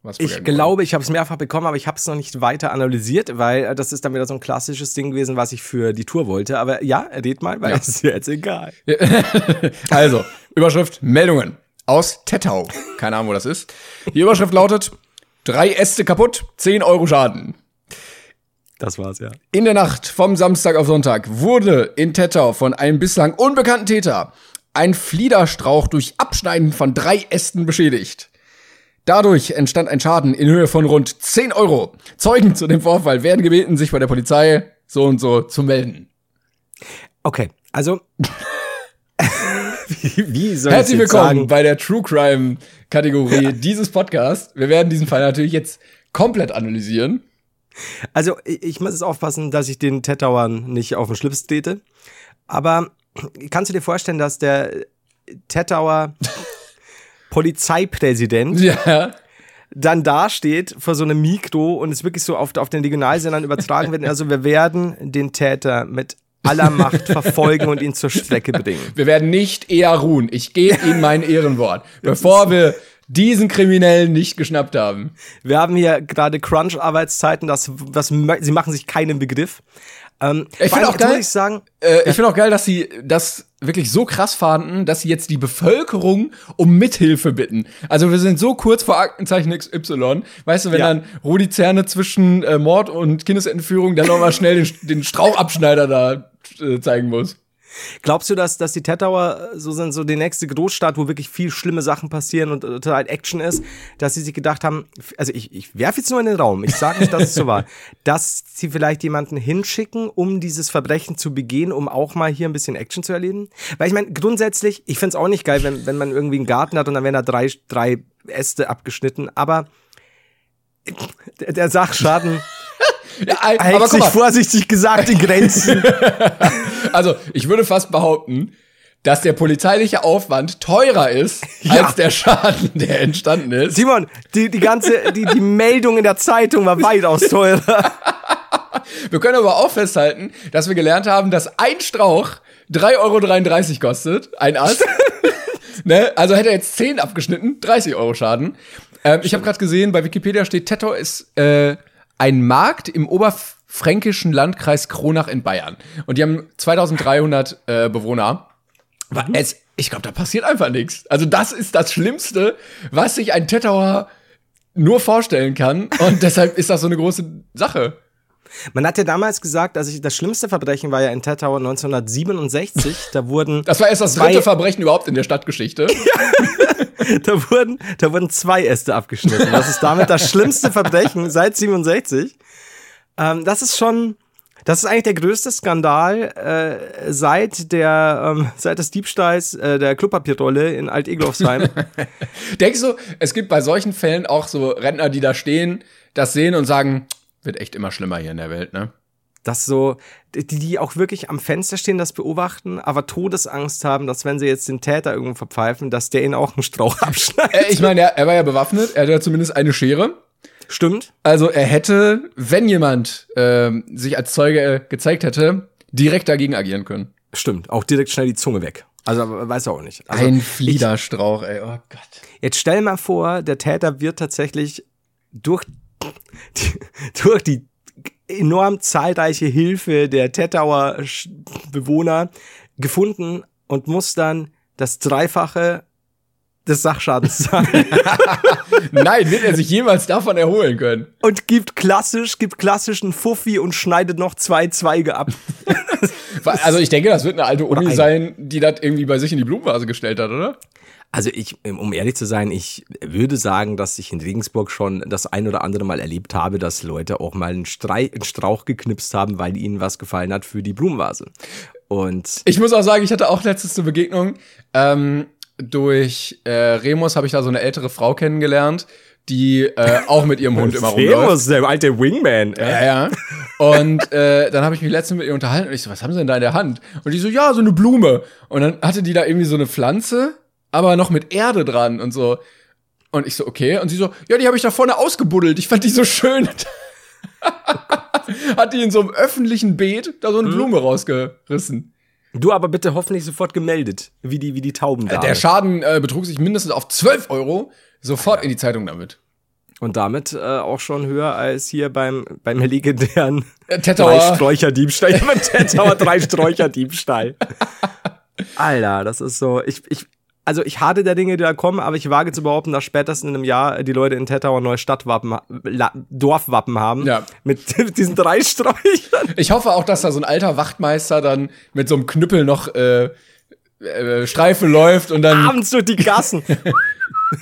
Was Ich glaube, ich habe es mehrfach bekommen, aber ich habe es noch nicht weiter analysiert, weil äh, das ist dann wieder so ein klassisches Ding gewesen, was ich für die Tour wollte. Aber ja, red mal, weil es ist jetzt egal. Also, Überschrift Meldungen aus Tettau. Keine Ahnung, wo das ist. Die Überschrift lautet: Drei Äste kaputt, 10 Euro Schaden. Das war's, ja. In der Nacht vom Samstag auf Sonntag wurde in Tettau von einem bislang unbekannten Täter ein Fliederstrauch durch Abschneiden von drei Ästen beschädigt. Dadurch entstand ein Schaden in Höhe von rund 10 Euro. Zeugen zu dem Vorfall werden gebeten, sich bei der Polizei so und so zu melden. Okay, also. wie, wie soll ich Herzlich willkommen sagen? bei der True Crime Kategorie dieses Podcasts. Wir werden diesen Fall natürlich jetzt komplett analysieren. Also, ich, muss jetzt aufpassen, dass ich den Tettauern nicht auf den Schlips trete. Aber kannst du dir vorstellen, dass der Tettauer Polizeipräsident Ja. dann dasteht vor so einem Mikro und es wirklich so auf, auf den Regionalsendern übertragen wird. Also wir werden den Täter mit aller Macht verfolgen und ihn zur Strecke bringen. Wir werden nicht eher ruhen. Ich gebe Ihnen mein Ehrenwort. Bevor wir diesen Kriminellen nicht geschnappt haben. Wir haben hier gerade Crunch-Arbeitszeiten, das, das, sie machen sich keinen Begriff. Ähm, Ich vor find allem, auch geil- ich sagen, Äh, ich finde auch geil, dass sie das wirklich so krass fanden, dass sie jetzt die Bevölkerung um Mithilfe bitten. Also wir sind so kurz vor Aktenzeichen XY. Weißt du, wenn Ja. dann Rudi Zerne zwischen äh, Mord und Kindesentführung dann noch mal schnell den, den Strauchabschneider da äh, zeigen muss. Glaubst du, dass, dass die Tettauer so sind, so die nächste Großstadt, wo wirklich viel schlimme Sachen passieren und total Action ist, dass sie sich gedacht haben, also ich, ich werfe jetzt nur in den Raum, ich sage nicht, dass es so war, dass sie vielleicht jemanden hinschicken, um dieses Verbrechen zu begehen, um auch mal hier ein bisschen Action zu erleben? Weil ich meine, grundsätzlich, ich find's auch nicht geil, wenn, wenn man irgendwie einen Garten hat und dann werden da drei, drei Äste abgeschnitten, aber der, der Sachschaden Ja, aber sich vorsichtig gesagt in Grenzen. also ich würde fast behaupten, dass der polizeiliche Aufwand teurer ist Ja. als der Schaden, der entstanden ist. Simon, die, die ganze, die, die Meldung in der Zeitung war weitaus teurer. Wir können aber auch festhalten, dass wir gelernt haben, dass ein Strauch 3,33 Euro kostet, ein Ast. ne? Also hätte er jetzt 10 abgeschnitten, 30 Euro Schaden. Ähm, ich habe gerade gesehen, bei Wikipedia steht, Tettau ist äh, ein Markt im oberfränkischen Landkreis Kronach in Bayern. Und die haben 2300 äh, Bewohner. Mhm. Es, ich glaube, da passiert einfach nichts. Also das ist das Schlimmste, was sich ein Tettauer nur vorstellen kann. Und deshalb ist das so eine große Sache. Man hat ja damals gesagt, also ich, das schlimmste Verbrechen war ja in Tettau 1967. Da wurden Das war erst das dritte Verbrechen überhaupt in der Stadtgeschichte. da wurden, da wurden zwei Äste abgeschnitten. Das ist damit das schlimmste Verbrechen seit 67. Ähm, das ist schon, das ist eigentlich der größte Skandal äh, seit der, ähm, seit des Diebstahls äh, der Klopapierrolle in Alt-Eglofsheim. Denkst du, es gibt bei solchen Fällen auch so Rentner, die da stehen, das sehen und sagen, wird echt immer schlimmer hier in der Welt, ne? dass so, die, die auch wirklich am Fenster stehen, das beobachten, aber Todesangst haben, dass wenn sie jetzt den Täter irgendwo verpfeifen, dass der ihnen auch einen Strauch abschneidet. Äh, ich meine, er, er war ja bewaffnet, er hatte ja zumindest eine Schere. Stimmt. Also er hätte, wenn jemand ähm, sich als Zeuge gezeigt hätte, direkt dagegen agieren können. Stimmt. Auch direkt schnell die Zunge weg. Also weiß er auch nicht. Also, Ein Fliederstrauch, ey, oh Gott. Jetzt stell mal vor, der Täter wird tatsächlich durch die, durch die enorm zahlreiche Hilfe der Tettauer Bewohner gefunden und muss dann das Dreifache des Sachschadens zahlen. Nein, wird er sich jemals davon erholen können? und gibt klassisch, gibt klassischen Fuffi und schneidet noch zwei Zweige ab. Also ich denke, das wird eine alte Uni ein. sein, die das irgendwie bei sich in die Blumenvase gestellt hat, oder? Also ich, um ehrlich zu sein, ich würde sagen, dass ich in Regensburg schon das ein oder andere Mal erlebt habe, dass Leute auch mal einen, Strei einen Strauch geknipst haben, weil ihnen was gefallen hat für die Blumenvase. Und Ich muss auch sagen, ich hatte auch letztens eine Begegnung. Ähm, durch äh, Remus habe ich da so eine ältere Frau kennengelernt, die äh, auch mit ihrem Hund immer rumläuft. Remus, der alte Wingman. Ja, ja. Und äh, dann habe ich mich letztens mit ihr unterhalten und ich so, was haben sie denn da in der Hand? Und die so, ja, so eine Blume. Und dann hatte die da irgendwie so eine Pflanze, aber noch mit Erde dran und so. Und ich so, okay. Und sie so, ja, die habe ich da vorne ausgebuddelt. Ich fand die so schön. Hat die in so einem öffentlichen Beet da so eine Blume rausgerissen. Du aber bitte hoffentlich sofort gemeldet, wie die, wie die Tauben da. Der Schaden äh, betrug sich mindestens auf 12 Euro. Sofort in die Zeitung damit. Und damit äh, auch schon höher als hier beim, beim legendären Äh, Tettauer. Drei-Sträucher-Diebstahl. Ja, beim Tettauer Drei-Sträucher-Diebstahl. Alter, das ist so. Ich, ich, also ich harte der Dinge, die da kommen, aber ich wage zu behaupten, dass spätestens in einem Jahr die Leute in Tettau ein neues Stadtwappen, Dorfwappen haben. Ja. Mit, diesen drei Sträuchern. Ich hoffe auch, dass da so ein alter Wachtmeister dann mit so einem Knüppel noch äh, äh, Streife läuft und dann Abends durch die Gassen.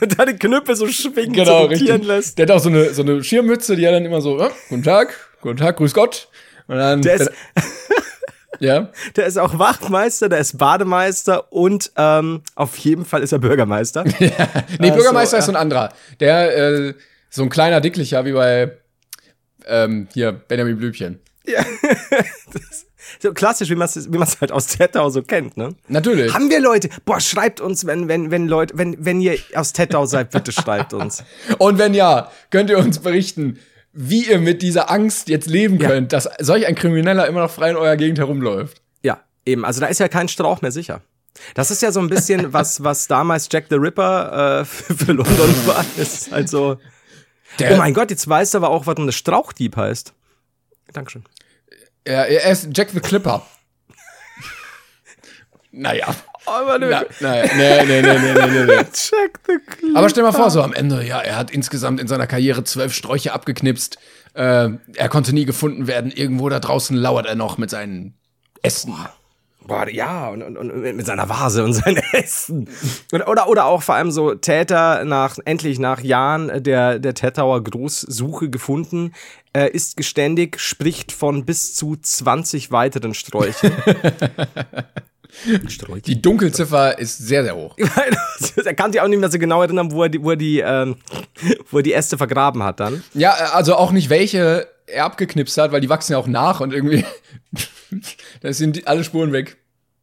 Und da die Knüppel so schwingen, genau so richtig. lässt. Der hat auch so eine so eine Schirmmütze, die er dann immer so, äh, guten Tag, guten Tag, grüß Gott. Und dann Der ist, ja, der ist auch Wachtmeister, der ist Bademeister und ähm, auf jeden Fall ist er Bürgermeister. nee, Also, Bürgermeister ist so ein anderer. Der äh, so ein kleiner dicklicher wie bei ähm, hier Benjamin Blümchen. So klassisch, wie man es wie man's halt aus Tettau so kennt, ne? Natürlich. Haben wir Leute? Boah, schreibt uns, wenn, wenn, wenn Leute, wenn, wenn ihr aus Tettau seid, bitte schreibt uns. Und wenn ja, könnt ihr uns berichten, wie ihr mit dieser Angst jetzt leben Ja. könnt, dass solch ein Krimineller immer noch frei in eurer Gegend herumläuft. Ja, eben. Also da ist ja kein Strauch mehr sicher. Das ist ja so ein bisschen was, was damals Jack the Ripper äh, für, für London war. Ist halt so. Der- oh mein Gott, jetzt weißt du aber auch, was ein Strauchdieb heißt. Dankeschön. Er, er ist Jack the Clipper. naja. Aber naja. Nee, nee, nee, nee, nee, nee, nee. Jack the Clipper. Aber stell mal vor, so am Ende, ja, er hat insgesamt in seiner Karriere zwölf Sträuche abgeknipst. Äh, er konnte nie gefunden werden. Irgendwo da draußen lauert er noch mit seinen Essen. Boah, ja, und, und, und mit seiner Vase und seinen Essen. Oder, oder, oder auch vor allem so Täter nach, endlich nach Jahren der, der Tettauer Großsuche gefunden, äh, ist geständig, spricht von bis zu 20 weiteren Sträuchen. Die Dunkelziffer ist sehr, sehr hoch. er kann sich auch nicht mehr so genau erinnern, wo er die, wo er die, ähm, wo er die Äste vergraben hat dann. Ja, also auch nicht welche er abgeknipst hat, weil die wachsen ja auch nach und irgendwie, da sind die, alle Spuren weg.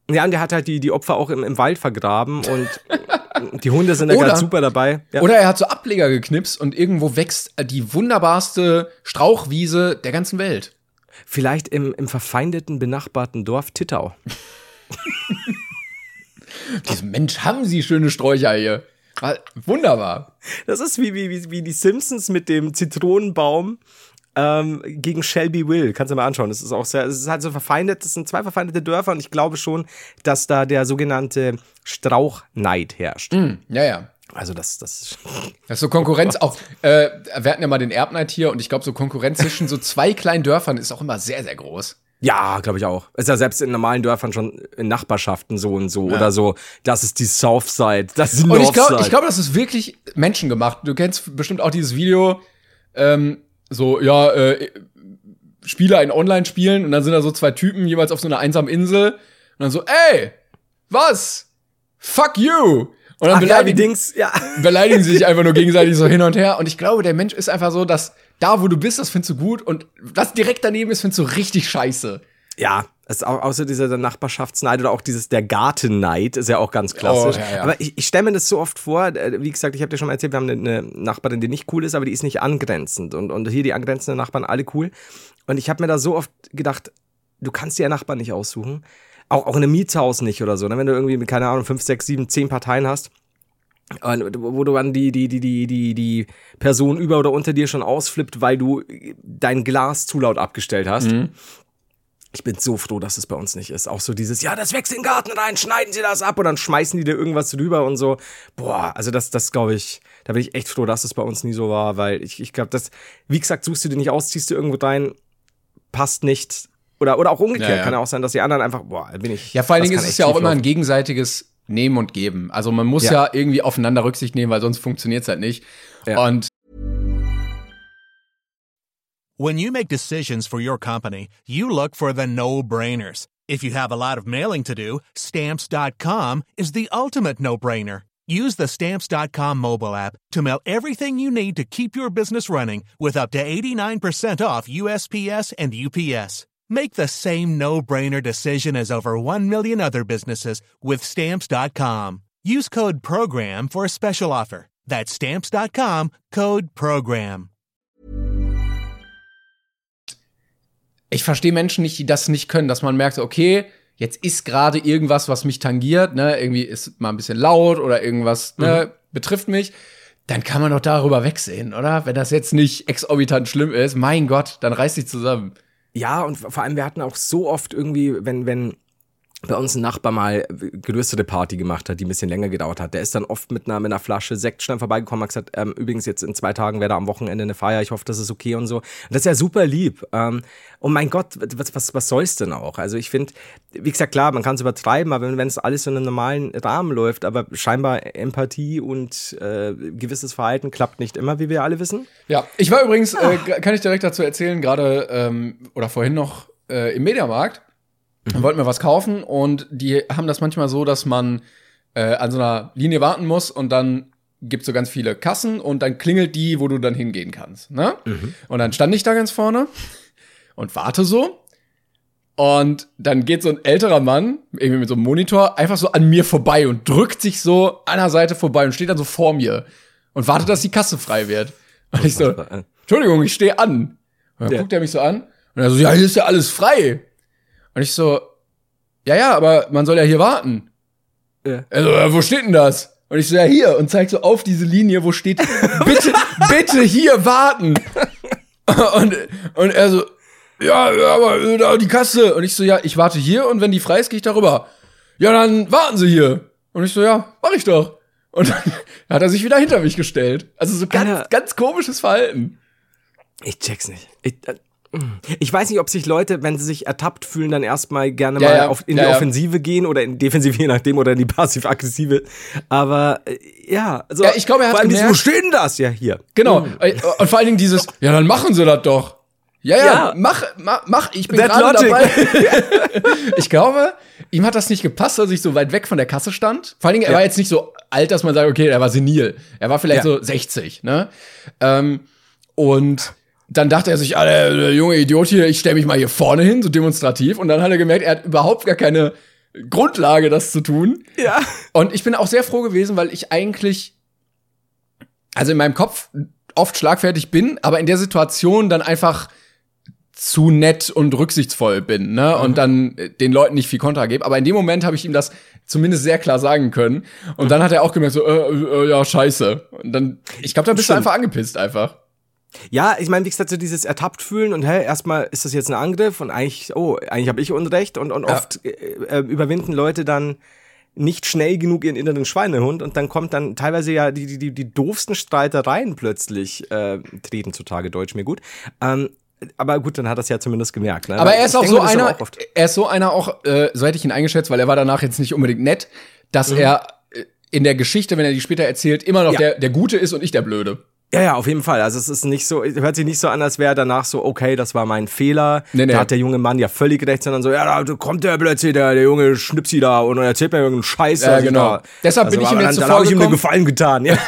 Ja, und der hat halt die, die Opfer auch im, im Wald vergraben und die Hunde sind da gerade super dabei. Ja. Oder er hat so Ableger geknipst und irgendwo wächst die wunderbarste Strauchwiese der ganzen Welt. Vielleicht im, im verfeindeten, benachbarten Dorf Tittau. Diese Mensch, haben sie schöne Sträucher hier. Wunderbar. Das ist wie, wie, wie, wie die Simpsons mit dem Zitronenbaum ähm, gegen Shelby Will. Kannst du mal anschauen. Das ist auch sehr, es ist halt so verfeindet, das sind zwei verfeindete Dörfer und ich glaube schon, dass da der sogenannte Strauchneid herrscht. Mm, ja, ja. Also das, das Das ist so Konkurrenz auch. Äh, wir hatten ja mal den Erbneid hier und ich glaube, so Konkurrenz zwischen so zwei kleinen Dörfern ist auch immer sehr, sehr groß. Ja, glaube ich auch. Ist ja selbst in normalen Dörfern schon in Nachbarschaften so und so oder so. Das ist die Southside, das ist die Und ich Northside. glaube, ich glaube, das ist wirklich menschengemacht. Du kennst bestimmt auch dieses Video, ähm, so, ja, äh, Spieler in Online-Spielen und dann sind da so zwei Typen jeweils auf so einer einsamen Insel und dann so, ey, was? Fuck you! Und dann Ach ja, beleidigen, Dings, ja. beleidigen sie sich einfach nur gegenseitig so hin und her. Und ich glaube, der Mensch ist einfach so, dass da, wo du bist, das findest du gut und was direkt daneben ist, findest du richtig scheiße. Ja, es ist auch außer dieser Nachbarschaftsneid oder auch dieses der Gartenneid ist ja auch ganz klassisch. Oh, ja, ja. Aber ich, ich stelle mir das so oft vor, äh, wie gesagt, ich habe dir schon mal erzählt, wir haben eine, Nachbarin, die nicht cool ist, aber die ist nicht angrenzend und, und hier die angrenzenden Nachbarn alle cool. Und ich habe mir da so oft gedacht, du kannst dir ja Nachbarn nicht aussuchen. Auch, auch in einem Mietshaus nicht oder so. Ne? Wenn du irgendwie keine Ahnung, fünf, sechs, sieben, zehn Parteien hast, wo du dann die, die, die, die, die, die Person über oder unter dir schon ausflippt, weil du dein Glas zu laut abgestellt hast. Ich bin so froh, dass es bei uns nicht ist. Auch so dieses, ja, das wächst in den Garten rein, schneiden Sie das ab und dann schmeißen die dir irgendwas drüber und so. Boah, also das, das glaube ich, da bin ich echt froh, dass es bei uns nie so war, weil ich, ich glaube, das, wie gesagt, suchst du dir nicht aus, ziehst du irgendwo rein, passt nicht. Oder, oder auch umgekehrt. Ja, ja. Kann ja auch sein, dass die anderen einfach, boah, bin ich. Ja, vor allen Dingen ist es ja auch immer ein gegenseitiges Nehmen und Geben. Also man muss ja, Ja. irgendwie aufeinander Rücksicht nehmen, weil sonst funktioniert es halt nicht. Ja. Und When you make decisions for your company, you look for the no-brainers. If you have a lot of mailing to do, stamps.com is the ultimate no-brainer. Use the stamps.com mobile app to mail everything you need to keep your business running with up to 89% off USPS and UPS. Make the same no-brainer decision as over 1 million other businesses with stamps.com. Use code PROGRAM for a special offer. That's stamps.com, code PROGRAM. ich verstehe Menschen nicht, die das nicht können, dass man merkt, okay, jetzt ist gerade irgendwas, was mich tangiert, ne, irgendwie ist mal ein bisschen laut oder irgendwas, ne, betrifft mich. Dann kann man doch darüber wegsehen, oder? Wenn das jetzt nicht exorbitant schlimm ist, mein Gott, dann reiß dich zusammen. Ja, und vor allem, wir hatten auch so oft irgendwie, wenn, wenn bei uns ein Nachbar mal größere Party gemacht hat, die ein bisschen länger gedauert hat, der ist dann oft mit einer, mit einer Flasche Sekt schnell vorbeigekommen, hat gesagt, ähm, übrigens jetzt in zwei Tagen wäre da am Wochenende eine Feier, ich hoffe, das ist okay und so. Und das ist ja super lieb. Ähm, und mein Gott, was, was, was soll's denn auch? Also ich finde, wie gesagt, klar, man kann es übertreiben, aber wenn, wenn es alles in einem normalen Rahmen läuft, aber scheinbar Empathie und äh, gewisses Verhalten klappt nicht immer, wie wir alle wissen. Ja, ich war übrigens, äh, kann ich direkt dazu erzählen, gerade ähm, oder vorhin noch äh, im Mediamarkt. Mhm. Wollten wir was kaufen und die haben das manchmal so, dass man äh, an so einer Linie warten muss und dann gibt so ganz viele Kassen und dann klingelt die, wo du dann hingehen kannst. Ne? Und dann stand ich da ganz vorne und warte so. Und dann geht so ein älterer Mann, irgendwie mit so einem Monitor, einfach so an mir vorbei und drückt sich so an der Seite vorbei und steht dann so vor mir und wartet, dass die Kasse frei wird. Und ich so, Entschuldigung, ich stehe an. Und dann Ja. guckt er mich so an und er so, ja, hier ist ja alles frei. Und ich so, ja, ja, aber man soll ja hier warten. Ja. Also, ja, wo steht denn das? Und ich so, ja, hier. Und zeig so auf diese Linie, wo steht, bitte, bitte hier warten. Und, und er so, ja, ja, aber äh, da die Kasse. Und ich so, ja, ich warte hier und wenn die frei ist, gehe ich darüber. Ja, dann warten Sie hier. Und ich so, ja, mach ich doch. Und dann hat er sich wieder hinter mich gestellt. Also so ganz, Alter. ganz komisches Verhalten. Ich check's nicht. Ich, äh, ich weiß nicht, ob sich Leute, wenn sie sich ertappt fühlen, dann erstmal gerne Ja, mal auf, in Ja, die ja. Offensive gehen oder in die Defensive, je nachdem, oder in die passiv-aggressive. Aber äh, ja, also, ich glaube, er hat vor allem dieses, gemerkt- wo steht denn das? Ja, hier. Genau. Äh, Und vor allen Dingen dieses, ja, dann machen Sie das doch. Ja, ja, Ja. mach, mach, mach, ich bin gerade dabei. ich glaube, ihm hat das nicht gepasst, dass ich so weit weg von der Kasse stand. Vor allen Dingen, er Ja. war jetzt nicht so alt, dass man sagt, okay, er war senil. Er war vielleicht Ja. so 60, ne? Ähm, und dann dachte er sich, ah, der, der junge Idiot hier, ich stelle mich mal hier vorne hin, so demonstrativ. Und dann hat er gemerkt, er hat überhaupt gar keine Grundlage, das zu tun. Ja. Und ich bin auch sehr froh gewesen, weil ich eigentlich, also in meinem Kopf oft schlagfertig bin, aber in der Situation dann einfach zu nett und rücksichtsvoll bin, ne? Und dann äh, den Leuten nicht viel Kontra gebe. Aber in dem Moment habe ich ihm das zumindest sehr klar sagen können. Und dann hat er auch gemerkt, so, äh, äh, ja, scheiße. Und dann, ich glaube, da bist du Stimmt. einfach angepisst einfach. Ja, ich meine, wie gesagt, so dieses ertappt fühlen und hey, erstmal ist das jetzt ein Angriff und eigentlich, oh, eigentlich habe ich Unrecht und, und Ja. oft äh, äh, überwinden Leute dann nicht schnell genug ihren inneren Schweinehund und dann kommt dann teilweise ja die, die, die, die doofsten Streitereien plötzlich äh, treten zutage, Deutsch mir gut. Ähm, aber gut, dann hat er es ja zumindest gemerkt. Ne? Aber er ist auch denke so einer, auch oft. er ist so einer auch, äh, so hätte ich ihn eingeschätzt, weil er war danach jetzt nicht unbedingt nett, dass er äh, in der Geschichte, wenn er die später erzählt, immer noch Ja. der, der Gute ist und ich der Blöde. Ja, ja, auf jeden Fall. Also es ist nicht so, hört sich nicht so an, als wäre danach so, okay, das war mein Fehler. Nee, nee. Da hat der junge Mann ja völlig recht, sondern so, ja, da kommt der plötzlich, der, der junge Schnipsi da und erzählt mir irgendeinen Scheiß. Ja, genau. Da, Deshalb bin ich ihm jetzt dann, dann zuvor habe ich ihm gekommen. Gefallen getan, ja.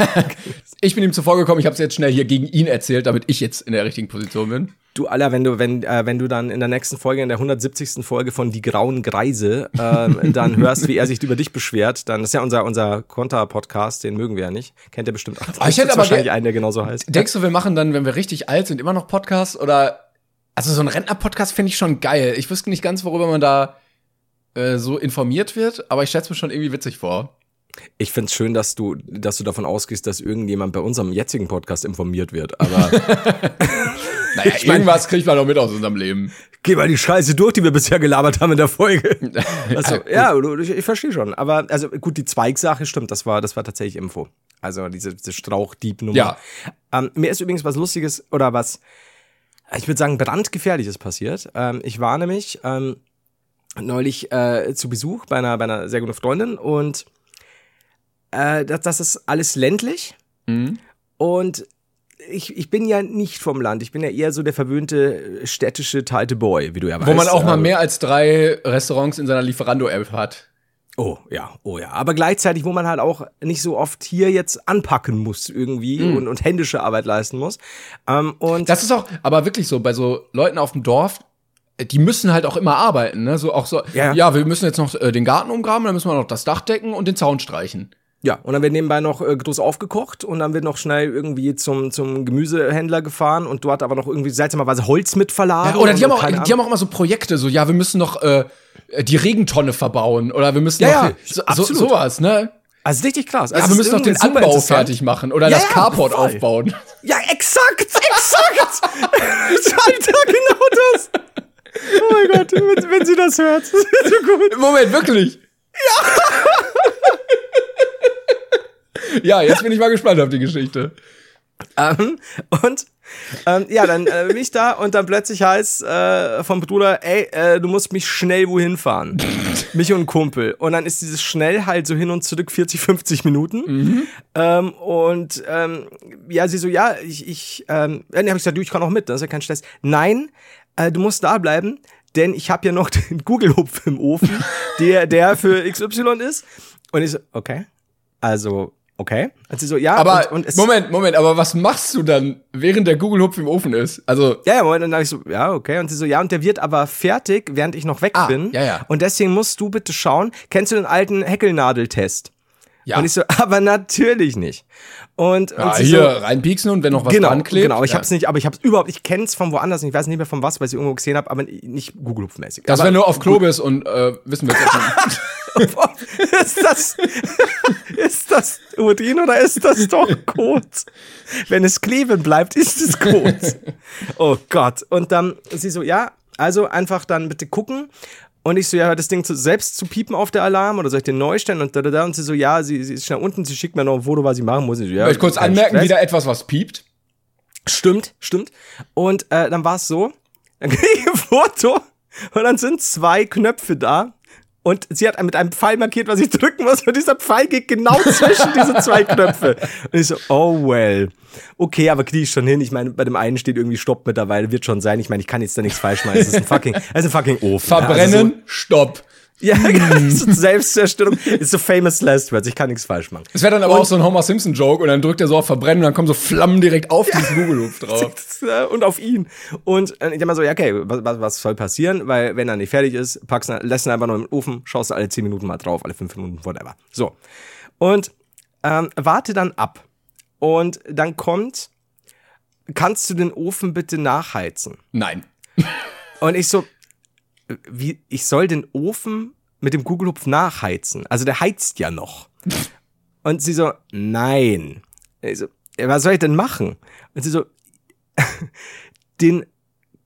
Ich bin ihm zuvor gekommen, ich habe es jetzt schnell hier gegen ihn erzählt, damit ich jetzt in der richtigen Position bin. Du Aller, wenn du, wenn, äh, wenn du dann in der nächsten Folge, in der 170. Folge von Die Grauen Greise, ähm, dann hörst, wie er sich über dich beschwert, dann ist ja unser, unser Konter-Podcast, den mögen wir ja nicht. Kennt ihr bestimmt auch. Ah, ich hätte aber wahrscheinlich einen, der genauso heißt. Denkst du, wir machen dann, wenn wir richtig alt sind, immer noch Podcasts oder also so ein Rentner-Podcast finde ich schon geil. Ich wüsste nicht ganz, worüber man da äh, so informiert wird, aber ich schätze mir schon irgendwie witzig vor. Ich find's schön, dass du, dass du davon ausgehst, dass irgendjemand bei unserem jetzigen Podcast informiert wird. Aber Naja, irgendwas kriegt man doch mit aus unserem Leben. geh mal die Scheiße durch, die wir bisher gelabert haben in der Folge. Also, gut. ja, ich, ich verstehe schon. Aber also gut, die Zweigsache stimmt, das war, das war tatsächlich Info. Also diese, diese Strauchdieb-Nummer. Ja. Ähm, mir ist übrigens was Lustiges oder was, ich würde sagen, brandgefährliches passiert. Ähm, ich war nämlich ähm, neulich äh, zu Besuch bei einer, bei einer sehr guten Freundin und äh, das, das ist alles ländlich. Mhm. Und ich, ich bin ja nicht vom Land. Ich bin ja eher so der verwöhnte äh, städtische Talte Boy, wie du ja weißt. Wo man auch mal Ähm, mehr als drei Restaurants in seiner Lieferando-App hat. Oh, ja, oh ja. Aber gleichzeitig, wo man halt auch nicht so oft hier jetzt anpacken muss irgendwie und, und händische Arbeit leisten muss. Ähm, und Das ist auch, aber wirklich so, bei so Leuten auf dem Dorf, die müssen halt auch immer arbeiten, ne? So auch so, Ja. ja, wir müssen jetzt noch äh, den Garten umgraben, dann müssen wir noch das Dach decken und den Zaun streichen. Ja, und dann wird nebenbei noch äh, groß aufgekocht und dann wird noch schnell irgendwie zum, zum Gemüsehändler gefahren und dort aber noch irgendwie seltsamerweise Holz mit verladen. Ja, oder die haben, auch, die haben auch immer so Projekte, so, ja, wir müssen noch äh, die Regentonne verbauen oder wir müssen Ja, noch ja, so, so, absolut. sowas, ne? Also richtig krass. Ja, Also wir es müssen noch den Anbau fertig machen oder Ja, das ja, Carport voll. aufbauen. Ja, exakt, exakt. Alter, genau das. Oh mein Gott, wenn, wenn sie das hört. Das ist so gut. Moment, wirklich? Ja. Ja, jetzt bin ich mal gespannt auf die Geschichte. Ähm, und ähm, ja, dann äh, bin ich da und dann plötzlich heißt äh, vom Bruder, ey, äh, du musst mich schnell wohin fahren. mich und ein Kumpel. Und dann ist dieses schnell halt so hin und zurück 40, 50 Minuten. Ähm, und ähm, ja, sie so, ja, ich, ich, ähm, dann habe ich gesagt, du, ich kann auch mit, das ist ja kein Stress. Nein, äh, du musst da bleiben, denn ich habe ja noch den Google-Hupf im Ofen, der, der für XY ist. Und ich so, okay. Also, okay. Und sie so, ja, Aber und, und Moment, Moment, aber was machst du dann, während der Google-Hupf im Ofen ist? Also, Ja, ja, Moment, dann dachte ich so, ja, okay. Und sie so, ja, und der wird aber fertig, während ich noch weg Ah, bin. ja, ja. Und deswegen musst du bitte schauen, kennst du den alten Häckelnadeltest? ja, Und ich so, aber natürlich nicht. Und, und ja sie hier so, reinpieksen und wenn noch was genau, dran klebt. genau, ich ja. hab's nicht, aber ich hab's überhaupt, ich kenn's von woanders, ich weiß nicht mehr von was, weil ich irgendwo gesehen habe, aber nicht Google-mäßig. Das, aber, wenn du auf Klo bist und äh, wissen ob du- ist das, ist das Urin oder ist das doch Kot? Wenn es kleben bleibt, ist es Kot. Oh Gott. Und dann sie so, ja, also einfach dann bitte gucken. Und ich so, ja, hört das Ding zu, selbst zu piepen auf der Alarm oder soll ich den neu stellen? Und da, da, da. Und sie so, ja, sie, sie ist schnell unten, sie schickt mir noch ein Foto, was sie machen muss. Ich so, ja, Möchte ich kurz anmerken, Stress. wieder etwas, was piept. Stimmt, stimmt. Und äh, dann war es so, dann kriege ich ein Foto und dann sind zwei Knöpfe da. Und sie hat mit einem Pfeil markiert, was ich drücken muss. Und dieser Pfeil geht genau zwischen diese zwei Knöpfe. Und ich so, oh well. Okay, aber kriege ich schon hin. Ich meine, bei dem einen steht irgendwie Stopp mittlerweile, wird schon sein. Ich meine, ich kann jetzt da nichts falsch machen. Es ist ein fucking, es ist ein fucking Ofen. Verbrennen, stopp. Ja, also so, ja das ist Selbstzerstörung. Ist so famous last words. Ich kann nichts falsch machen. Das wäre dann aber auch so ein Homer Simpson-Joke und dann drückt er so auf Verbrennen und dann kommen so Flammen direkt auf diesen Google-Hupf drauf. und auf ihn. Und äh, ich dachte mal so, ja, okay, was, was, was soll passieren? Weil wenn er nicht fertig ist, packst du, lässt ihn einfach nur im Ofen, schaust du alle 10 Minuten mal drauf, alle 5 Minuten, whatever. So. Und ähm, warte dann ab. Und dann kommt, kannst du den Ofen bitte nachheizen? Nein. Und ich so, wie, ich soll den Ofen mit dem Google-Hupf nachheizen. Also der heizt ja noch. Und sie so, nein. Ich so, was soll ich denn machen? Und sie so, den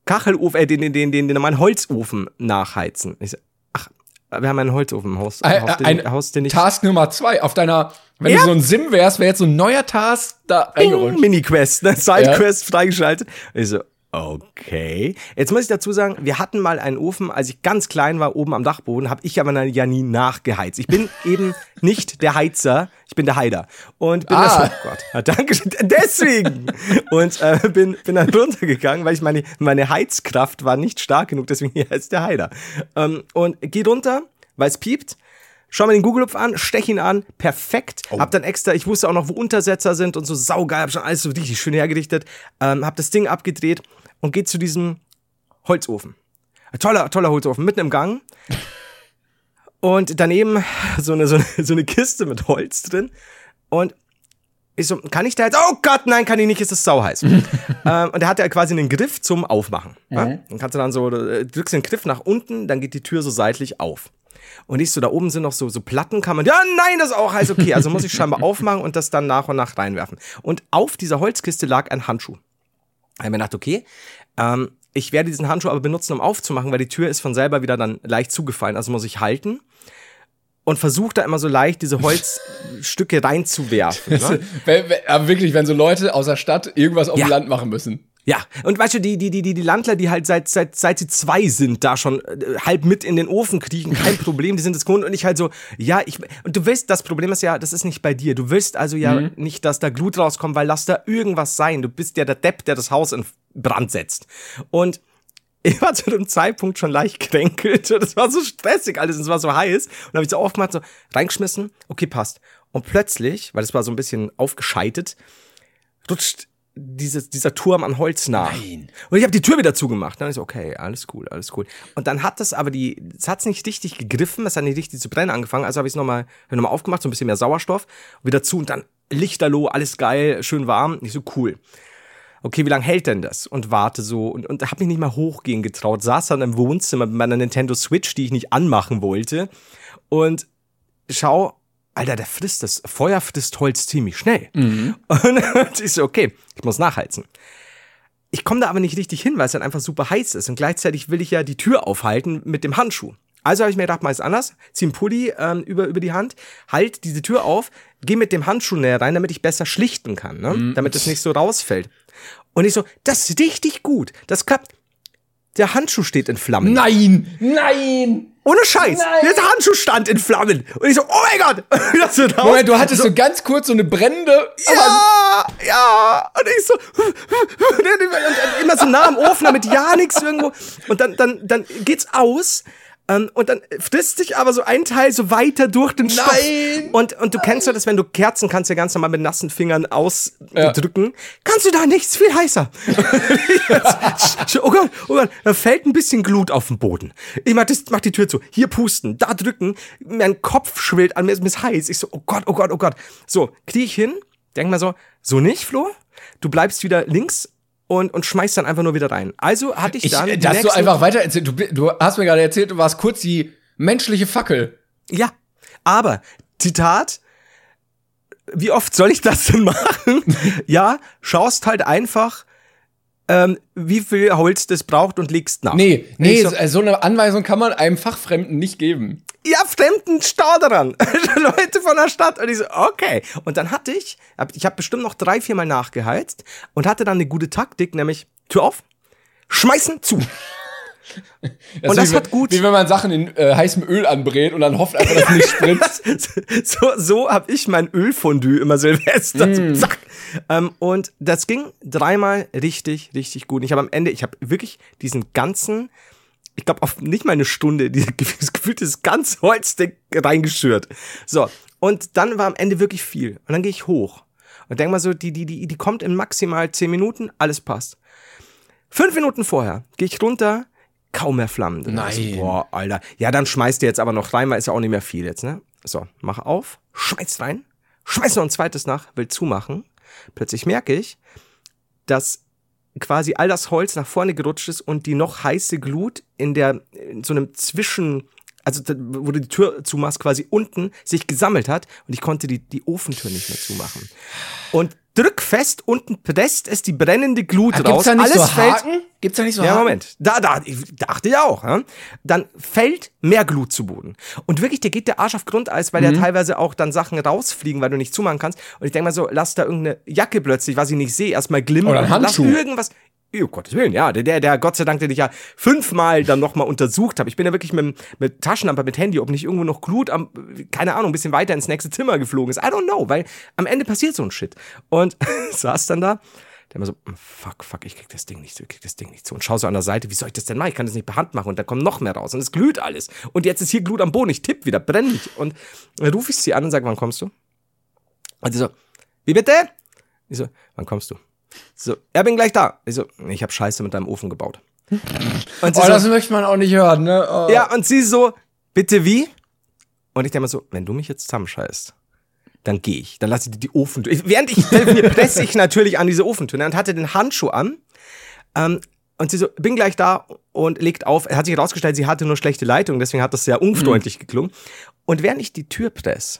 Kachelofen, äh, den, den, den, den, den normalen Holzofen nachheizen. Ich so, wir haben einen Holzofen im Haus. Ein, Haus, den, ein Haus, den ich Task Nummer zwei auf deiner, wenn Ja. du so ein Sim wärst, wäre jetzt so ein neuer Task da Bing. Mini-Quest, ne? Side-Quest freigeschaltet. Ich so, okay. Jetzt muss ich dazu sagen, wir hatten mal einen Ofen, als ich ganz klein war, oben am Dachboden, habe ich aber ja nie nachgeheizt. Ich bin eben nicht der Heizer, ich bin der Heider. Und bin Ah. das, oh Gott, danke, deswegen. Und äh, bin, bin dann runtergegangen, weil ich meine, meine Heizkraft war nicht stark genug, deswegen hier ist der Heider. Ähm, und geh runter, weil es piept. Schau mir den Google-Lupf an, stech ihn an, perfekt. Hab dann extra, ich wusste auch noch, wo Untersetzer sind und so saugeil, hab schon alles so richtig schön hergerichtet. Ähm, hab das Ding abgedreht und geht zu diesem Holzofen. Ein toller, toller Holzofen, mitten im Gang. Und daneben so eine, so eine, so eine Kiste mit Holz drin. Und ich so, kann ich da jetzt? Oh Gott, nein, kann ich nicht, es ist sauheiß. ähm, und der hat ja quasi einen Griff zum Aufmachen. Ja? Dann kannst du dann so, äh, drückst den Griff nach unten, dann geht die Tür so seitlich auf. Und ich so, da oben sind noch so, so Plattenkammern. Ja, nein, das ist auch heiß. Okay, also muss ich scheinbar aufmachen und das dann nach und nach reinwerfen. Und auf dieser Holzkiste lag ein Handschuh. Ich hab mir gedacht, okay, ähm, ich werde diesen Handschuh aber benutzen, um aufzumachen, weil die Tür ist von selber wieder dann leicht zugefallen. Also muss ich halten und versuche da immer so leicht diese Holzstücke reinzuwerfen. Ne? Aber wirklich, wenn so Leute aus der Stadt irgendwas auf Ja. dem Land machen müssen. Ja, und weißt du, die, die, die, die, Landler, die halt seit, seit, seit sie zwei sind, da schon äh, halb mit in den Ofen kriechen, kein Problem, die sind das gewohnt. Und ich halt so, ja, ich, und du willst, das Problem ist ja, das ist nicht bei dir, du willst also ja nicht, dass da Glut rauskommt, weil lass da irgendwas sein, du bist ja der Depp, der das Haus in Brand setzt. Und ich war zu dem Zeitpunkt schon leicht kränkelt es war so stressig alles und es war so heiß. Und habe ich so aufgemacht, so reingeschmissen, okay, passt. Und plötzlich, weil es war so ein bisschen aufgescheitet, rutscht dieses, dieser Turm an Holz nach. Nein. Und ich habe die Tür wieder zugemacht. Dann ist so, okay, alles cool, alles cool. Und dann hat das aber die, es hat's nicht richtig gegriffen, es hat nicht richtig zu brennen angefangen. Also habe ich es nochmal noch mal aufgemacht, so ein bisschen mehr Sauerstoff, wieder zu und dann Lichterloh, alles geil, schön warm. Ich so, cool. Okay, wie lange hält denn das? Und warte so und, und habe mich nicht mal hochgehen getraut. Saß dann im Wohnzimmer mit meiner Nintendo Switch, die ich nicht anmachen wollte. Und schau, Alter, der frisst das. Feuer frisst Holz ziemlich schnell. Und ich so, okay, ich muss nachheizen. Ich komme da aber nicht richtig hin, weil es dann einfach super heiß ist. Und gleichzeitig will ich ja die Tür aufhalten mit dem Handschuh. Also habe ich mir gedacht, mal ist anders. Zieh einen Pulli ähm, über, über die Hand, halt diese Tür auf, geh mit dem Handschuh näher rein, damit ich besser schlichten kann, ne? damit es nicht so rausfällt. Und ich so, das ist richtig gut. Das klappt. Der Handschuh steht in Flammen. Nein! Nein! Ohne Scheiß. Der Handschuh stand in Flammen. Und ich so, oh mein Gott. Das so raus. Moment, du hattest so, ganz kurz so eine brennende. Ja, ja. Und ich so, und immer so nah am Ofen, damit ja nichts irgendwo. Und dann, dann, dann geht's aus. Ähm, und dann frisst sich aber so ein Teil so weiter durch den Stoff. Nein! Und, und du kennst ja das, wenn du Kerzen kannst ja ganz normal mit nassen Fingern ausdrücken. Kannst du da nichts viel heißer. oh Gott, oh Gott, da fällt ein bisschen Glut auf den Boden. Ich mach, das, mach die Tür zu. Hier pusten, da drücken. Mein Kopf schwillt an, mir ist, mir ist heiß. Ich so, oh Gott, oh Gott, oh Gott. So, krieg ich hin, denk mal so, so nicht, Flo? Du bleibst wieder links und, und schmeißt dann einfach nur wieder rein. Also hatte ich Ich, dann. äh, die dass du einfach weiter erzählt. Du, du hast mir gerade erzählt, du warst kurz die menschliche Fackel. Ja, aber, Zitat, wie oft soll ich das denn machen? ja, schaust halt einfach, ähm, wie viel Holz das braucht und legst nach. Nee, nee, so, so, eine Anweisung kann man einem Fachfremden nicht geben. ja, Fremden Stauderern. Leute von der Stadt. Und ich so, okay. Und dann hatte ich, ich habe bestimmt noch drei, viermal nachgeheizt und hatte dann eine gute Taktik, nämlich Tür auf, schmeißen zu. Das Und das wie, hat gut- Wie wenn man Sachen in äh, heißem Öl anbrät und dann hofft einfach, dass es nicht spritzt. so so habe ich mein Ölfondue immer Silvester. So, zack. Ähm, und das ging dreimal richtig, richtig gut. Und ich habe am Ende, ich habe wirklich diesen ganzen, ich glaube, auf nicht mal eine Stunde, dieses gefühlt dieses ganze Holzding reingeschürt. So, und dann war am Ende wirklich viel. Und dann gehe ich hoch. Und denk mal so, die, die, die, die kommt in maximal zehn Minuten, alles passt. Fünf Minuten vorher gehe ich runter, kaum mehr Flammen. drin. Nein. Ich so, Boah, Alter. Ja, dann schmeißt ihr jetzt aber noch rein, weil ist ja auch nicht mehr viel jetzt, ne? So, mach auf, schmeiß rein, schmeiß noch ein zweites nach, will zumachen. Plötzlich merke ich, dass quasi all das Holz nach vorne gerutscht ist und die noch heiße Glut in der, in so einem Zwischen, also wo du die Tür zumachst, quasi unten sich gesammelt hat und ich konnte die, die Ofentür nicht mehr zumachen. Und drück fest, unten presst es die brennende Glut Ah, raus. Gibt's da nicht Alles so fällt, Haken? Gibt's da nicht so ja, Haken? Moment. Da, da, ich dachte ja auch. Ja? Dann fällt mehr Glut zu Boden. Und wirklich, dir geht der Arsch auf Grundeis, weil Mhm. ja teilweise auch dann Sachen rausfliegen, weil du nicht zumachen kannst. Und ich denke mal so, lass da irgendeine Jacke plötzlich, was ich nicht sehe, erstmal glimmen. Oder ein und lass Handschuh. irgendwas. Oh Gottes Willen, ja. Der, der, Gott sei Dank, den ich ja fünfmal dann nochmal untersucht habe. Ich bin ja wirklich mit, mit Taschenlampe, mit Handy, ob nicht irgendwo noch Glut am, keine Ahnung, ein bisschen weiter ins nächste Zimmer geflogen ist. I don't know, weil am Ende passiert so ein Shit. Und saß dann da der immer so, "Mm, fuck, fuck, ich krieg das Ding nicht zu, ich krieg das Ding nicht zu. Und schau so an der Seite, wie soll ich das denn machen? Ich kann das nicht per Hand machen. Und da kommt noch mehr raus. Und es glüht alles. Und jetzt ist hier Glut am Boden. Ich tipp wieder, brenn nicht. Und dann rufe ich sie an und sage, wann kommst du? Und sie so, wie bitte? Ich so, wann kommst du? So, er bin gleich da. Ich so, ich habe Scheiße mit deinem Ofen gebaut. Und sie Oh, das so, möchte man auch nicht hören, ne? Oh. ja, und sie so, bitte wie? Und ich denke mal so, wenn du mich jetzt zusammenscheißt, dann gehe ich. Dann lasse ich dir die Ofentür. Während ich telefoniere, presse ich natürlich an diese Ofentür ne, und hatte den Handschuh an. Ähm, und sie so, bin gleich da und legt auf. Er hat sich herausgestellt, sie hatte nur schlechte Leitung, deswegen hat das sehr unfreundlich geklungen. Und während ich die Tür presse,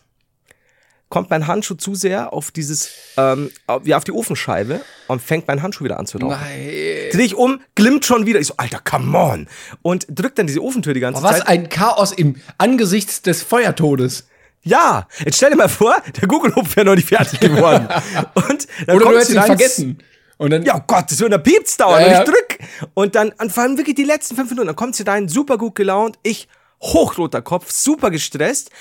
kommt mein Handschuh zu sehr auf dieses, ähm, auf- ja, auf die Ofenscheibe und fängt mein Handschuh wieder an zu rauchen. Nein. Dreh ich um, glimmt schon wieder. Ich so, Alter, come on. Und drückt dann diese Ofentür die ganze Oh, was Zeit. ein Chaos im Angesichts des Feuertodes. Ja, jetzt stell dir mal vor, der Google-Hupf wäre noch nicht fertig geworden. Und dann Oder du hättest sie ihn vergessen. Und dann, Ja, oh Gott, so da piept's dauernd. Ja, ja. Und ich drück. Und dann, und vor allem wirklich die letzten fünf Minuten, dann kommt sie rein, super gut gelaunt, ich hochroter Kopf, super gestresst.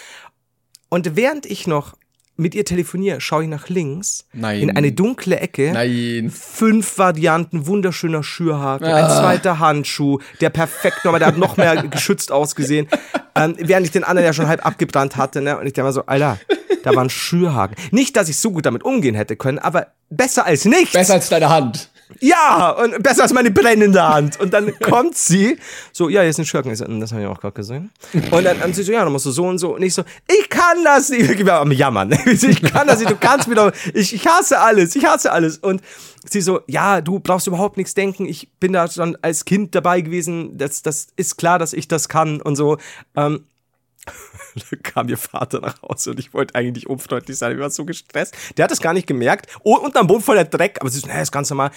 Und während ich noch mit ihr telefoniere, schaue ich nach links Nein. in eine dunkle Ecke. Nein. Fünf Varianten wunderschöner Schürhaken, ein Ah. zweiter Handschuh, der perfekt nochmal, der hat noch mehr geschützt ausgesehen, ähm, während ich den anderen ja schon halb abgebrannt hatte. Ne? Und ich denke mal so, Alter, da war ein Schürhaken. Nicht, dass ich so gut damit umgehen hätte können, aber besser als nichts. Besser als deine Hand. Ja, und besser als meine brennende Hand. Und dann kommt sie, so, ja, hier ist ein Schurken. Ich so, "Hm, das habe ich auch gerade gesehen. Und dann, dann sie so, ja, dann musst du so und so. Und ich so, ich kann das nicht. Ich war am Jammern. Ich kann das nicht, du kannst doch, ich, ich hasse alles, ich hasse alles. Und sie so, ja, du brauchst überhaupt nichts denken. Ich bin da schon als Kind dabei gewesen. Das, das ist klar, dass ich das kann und so. Ähm, da kam ihr Vater nach Hause und ich wollte eigentlich nicht unfreundlich sein, ich war so gestresst. Der hat das gar nicht gemerkt. Oh, und am Boden voller Dreck, aber sie so, nee, ist ganz normal.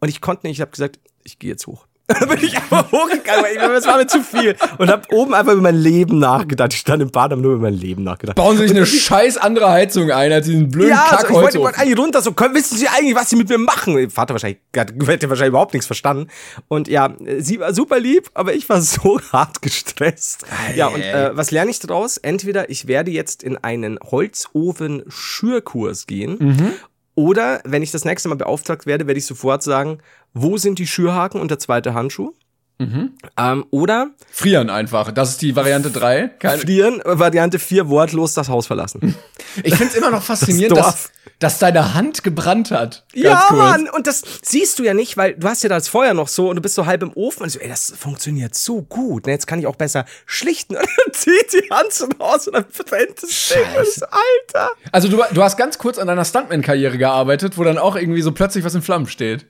Und ich konnte nicht, ich habe gesagt, ich gehe jetzt hoch. Dann bin ich einfach hochgegangen, weil das war mir zu viel. Und habe oben einfach über mein Leben nachgedacht. Ich stand im Bad, habe nur über mein Leben nachgedacht. Bauen Sie sich eine scheiß andere Heizung ein als diesen blöden ja, Kack also ich wollte eigentlich runter, so, können, wissen Sie eigentlich, was Sie mit mir machen? Ihr Vater wahrscheinlich, hat- hätte wahrscheinlich überhaupt nichts verstanden. Und ja, sie war super lieb, aber ich war so hart gestresst. Ja, und äh, was lerne ich daraus? Entweder ich werde jetzt in einen Holzofen-Schürkurs gehen. Mhm. Oder wenn ich das nächste Mal beauftragt werde, werde ich sofort sagen, wo sind die Schürhaken und der zweite Handschuh? Mhm. Ähm, oder Frieren einfach. Das ist die Variante 3. Keine, frieren, Variante 4, wortlos das Haus verlassen. ich finde es immer noch faszinierend, Das dass, dass deine Hand gebrannt hat. Ganz Ja, kurz. Mann, und das siehst du ja nicht, weil du hast ja das Feuer noch so und du bist so halb im Ofen und so, ey, das funktioniert so gut. Ne, jetzt kann ich auch besser schlichten. Und dann zieht die Hand so raus und dann brennt das Ding. Alter. Also du, du hast ganz kurz an deiner Stuntman-Karriere gearbeitet, wo dann auch irgendwie so plötzlich was in Flammen steht.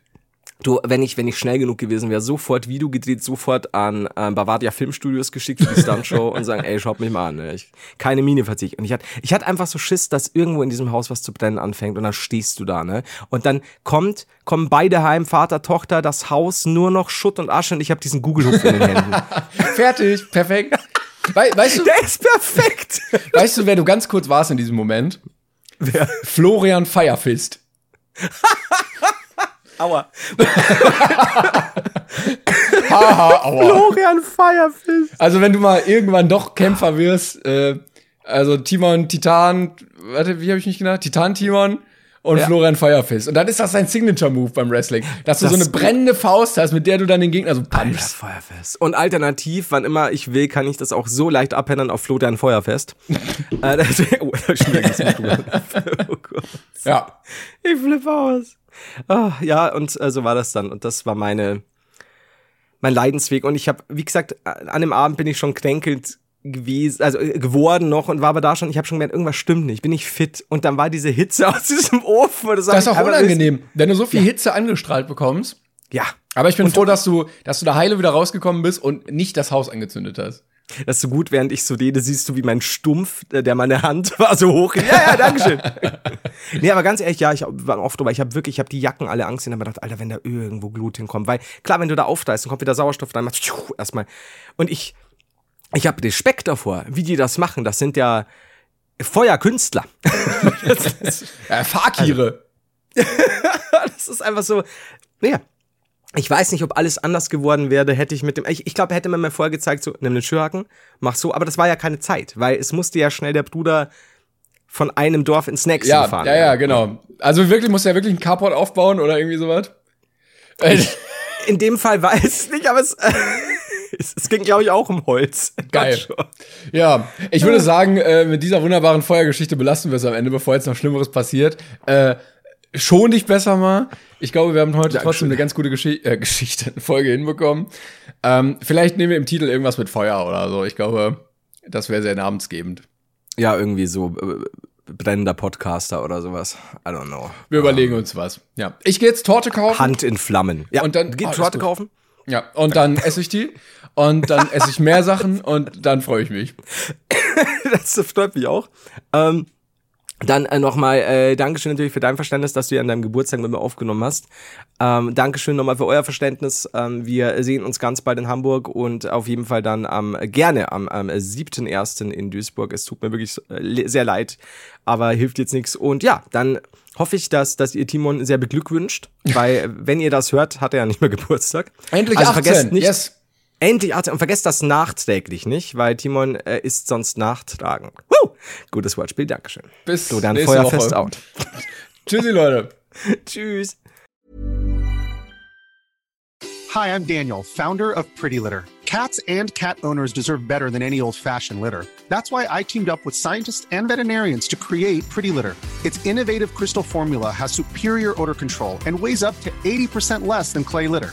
Du, wenn ich, wenn ich schnell genug gewesen wäre, sofort Video gedreht, sofort an ähm, Bavaria Filmstudios geschickt für die Stuntshow und sagen, ey, schaut mich mal an. Ne? Ich, keine Miene verzicht. Und ich hatte, ich hatte einfach so Schiss, dass irgendwo in diesem Haus was zu brennen anfängt und dann stehst du da, ne? Und dann kommt, kommen beide heim, Vater, Tochter, das Haus, nur noch Schutt und Asche und ich habe diesen Google-Hupf in den Händen. Fertig, perfekt. Wei weißt, du, Der ist perfekt. weißt du, wer du ganz kurz warst in diesem Moment? Wer? Florian Firefist. Aua. Haha, aua. Florian Firefist. Also wenn du mal irgendwann doch Kämpfer wirst, äh, also Timon, Titan, warte, wie habe ich mich genannt? Titan Timon und Ja. Florian Firefist. Und dann ist das dein Signature-Move beim Wrestling. Dass du Das- so eine brennende Faust hast, mit der du dann den Gegner so pumpst. Feuerfest. Und alternativ, wann immer ich will, kann ich das auch so leicht abhändern auf Florian Feuerfest. äh, das, oh, das oh Gott. Ja. Ich flippe aus. Ah, ja, und äh, so war das dann. Und das war meine, mein Leidensweg. Und ich habe, wie gesagt, an dem Abend bin ich schon kränkelnd gewesen, also äh, geworden noch und war aber da schon, ich habe schon gemerkt, irgendwas stimmt nicht, ich bin nicht fit. Und dann war diese Hitze aus diesem Ofen. Und Das ist auch unangenehm, wenn du so viel Hitze angestrahlt bekommst. Ja. Aber ich bin froh, dass du, dass du da heile wieder rausgekommen bist und nicht das Haus angezündet hast. Das ist so gut, während ich so rede, siehst du, wie mein Stumpf, äh, der meine Hand war, so hoch. Ja, ja, Dankeschön. nee, aber ganz ehrlich, ja, ich war oft drüber. Ich habe wirklich, ich habe die Jacken alle Angst und habe mir gedacht, Alter, wenn da irgendwo Glut hinkommt. Weil klar, wenn du da aufsteigst, dann kommt wieder Sauerstoff rein, machst erstmal. Und ich, ich habe Respekt davor, wie die das machen. Das sind ja Feuerkünstler. das, Ja, Fakire. das ist einfach so, naja. Ich weiß nicht, ob alles anders geworden wäre, hätte ich mit dem. Ich, ich glaube, hätte man mir vorher gezeigt, so, nimm den Schürhaken, mach so, aber das war ja keine Zeit, weil es musste ja schnell der Bruder von einem Dorf ins nächste ja, fahren. Ja, ja, genau. Also wirklich, muss ja wirklich ein Carport aufbauen oder irgendwie sowas? Äh, In dem Fall weiß ich nicht, aber es, es, es ging, glaube ich, auch um Holz. Geil. Ja, ich würde sagen, äh, mit dieser wunderbaren Feuergeschichte belassen wir es am Ende, bevor jetzt noch Schlimmeres passiert. Äh, schon dich besser mal. Ich glaube, wir haben heute trotzdem eine ganz gute Geschi äh, Geschichte, eine Folge hinbekommen. Ähm, vielleicht nehmen wir im Titel irgendwas mit Feuer oder so. Ich glaube, das wäre sehr namensgebend. Ja, irgendwie so äh, brennender Podcaster oder sowas. I don't know. Wir überlegen uns was. Ja, ich gehe jetzt Torte kaufen. Hand in Flammen. Ja, Und dann- geht Ah, ist Torte kaufen? Ja, und dann esse ich die. Und dann esse ich mehr Sachen und dann freue ich mich. das freut mich auch. Ähm, dann äh, nochmal äh, Dankeschön natürlich für dein Verständnis, dass du ja an deinem Geburtstag mit mir aufgenommen hast. Ähm, Dankeschön nochmal für euer Verständnis. Ähm, wir sehen uns ganz bald in Hamburg und auf jeden Fall dann am gerne am, am 7.1. in Duisburg. Es tut mir wirklich äh, sehr leid, aber hilft jetzt nichts. Und ja, dann hoffe ich, dass, dass ihr Timon sehr beglückwünscht, weil äh, wenn ihr das hört, hat er ja nicht mehr Geburtstag. Endlich also 18. vergesst nicht, Yes. Endlich 18 und vergesst das nachträglich nicht, weil Timon äh, ist sonst nachtragend. Woo! Gutes Wortspiel, Dankeschön. Bis So, dann Feuerfest Woche. out. Tschüssi, Leute. Tschüss. Hi, I'm Daniel, founder of Pretty Litter. Cats and cat owners deserve better than any old fashioned litter. That's why I teamed up with scientists and veterinarians to create Pretty Litter. Its innovative crystal formula has superior odor control and weighs up to 80% less than clay litter.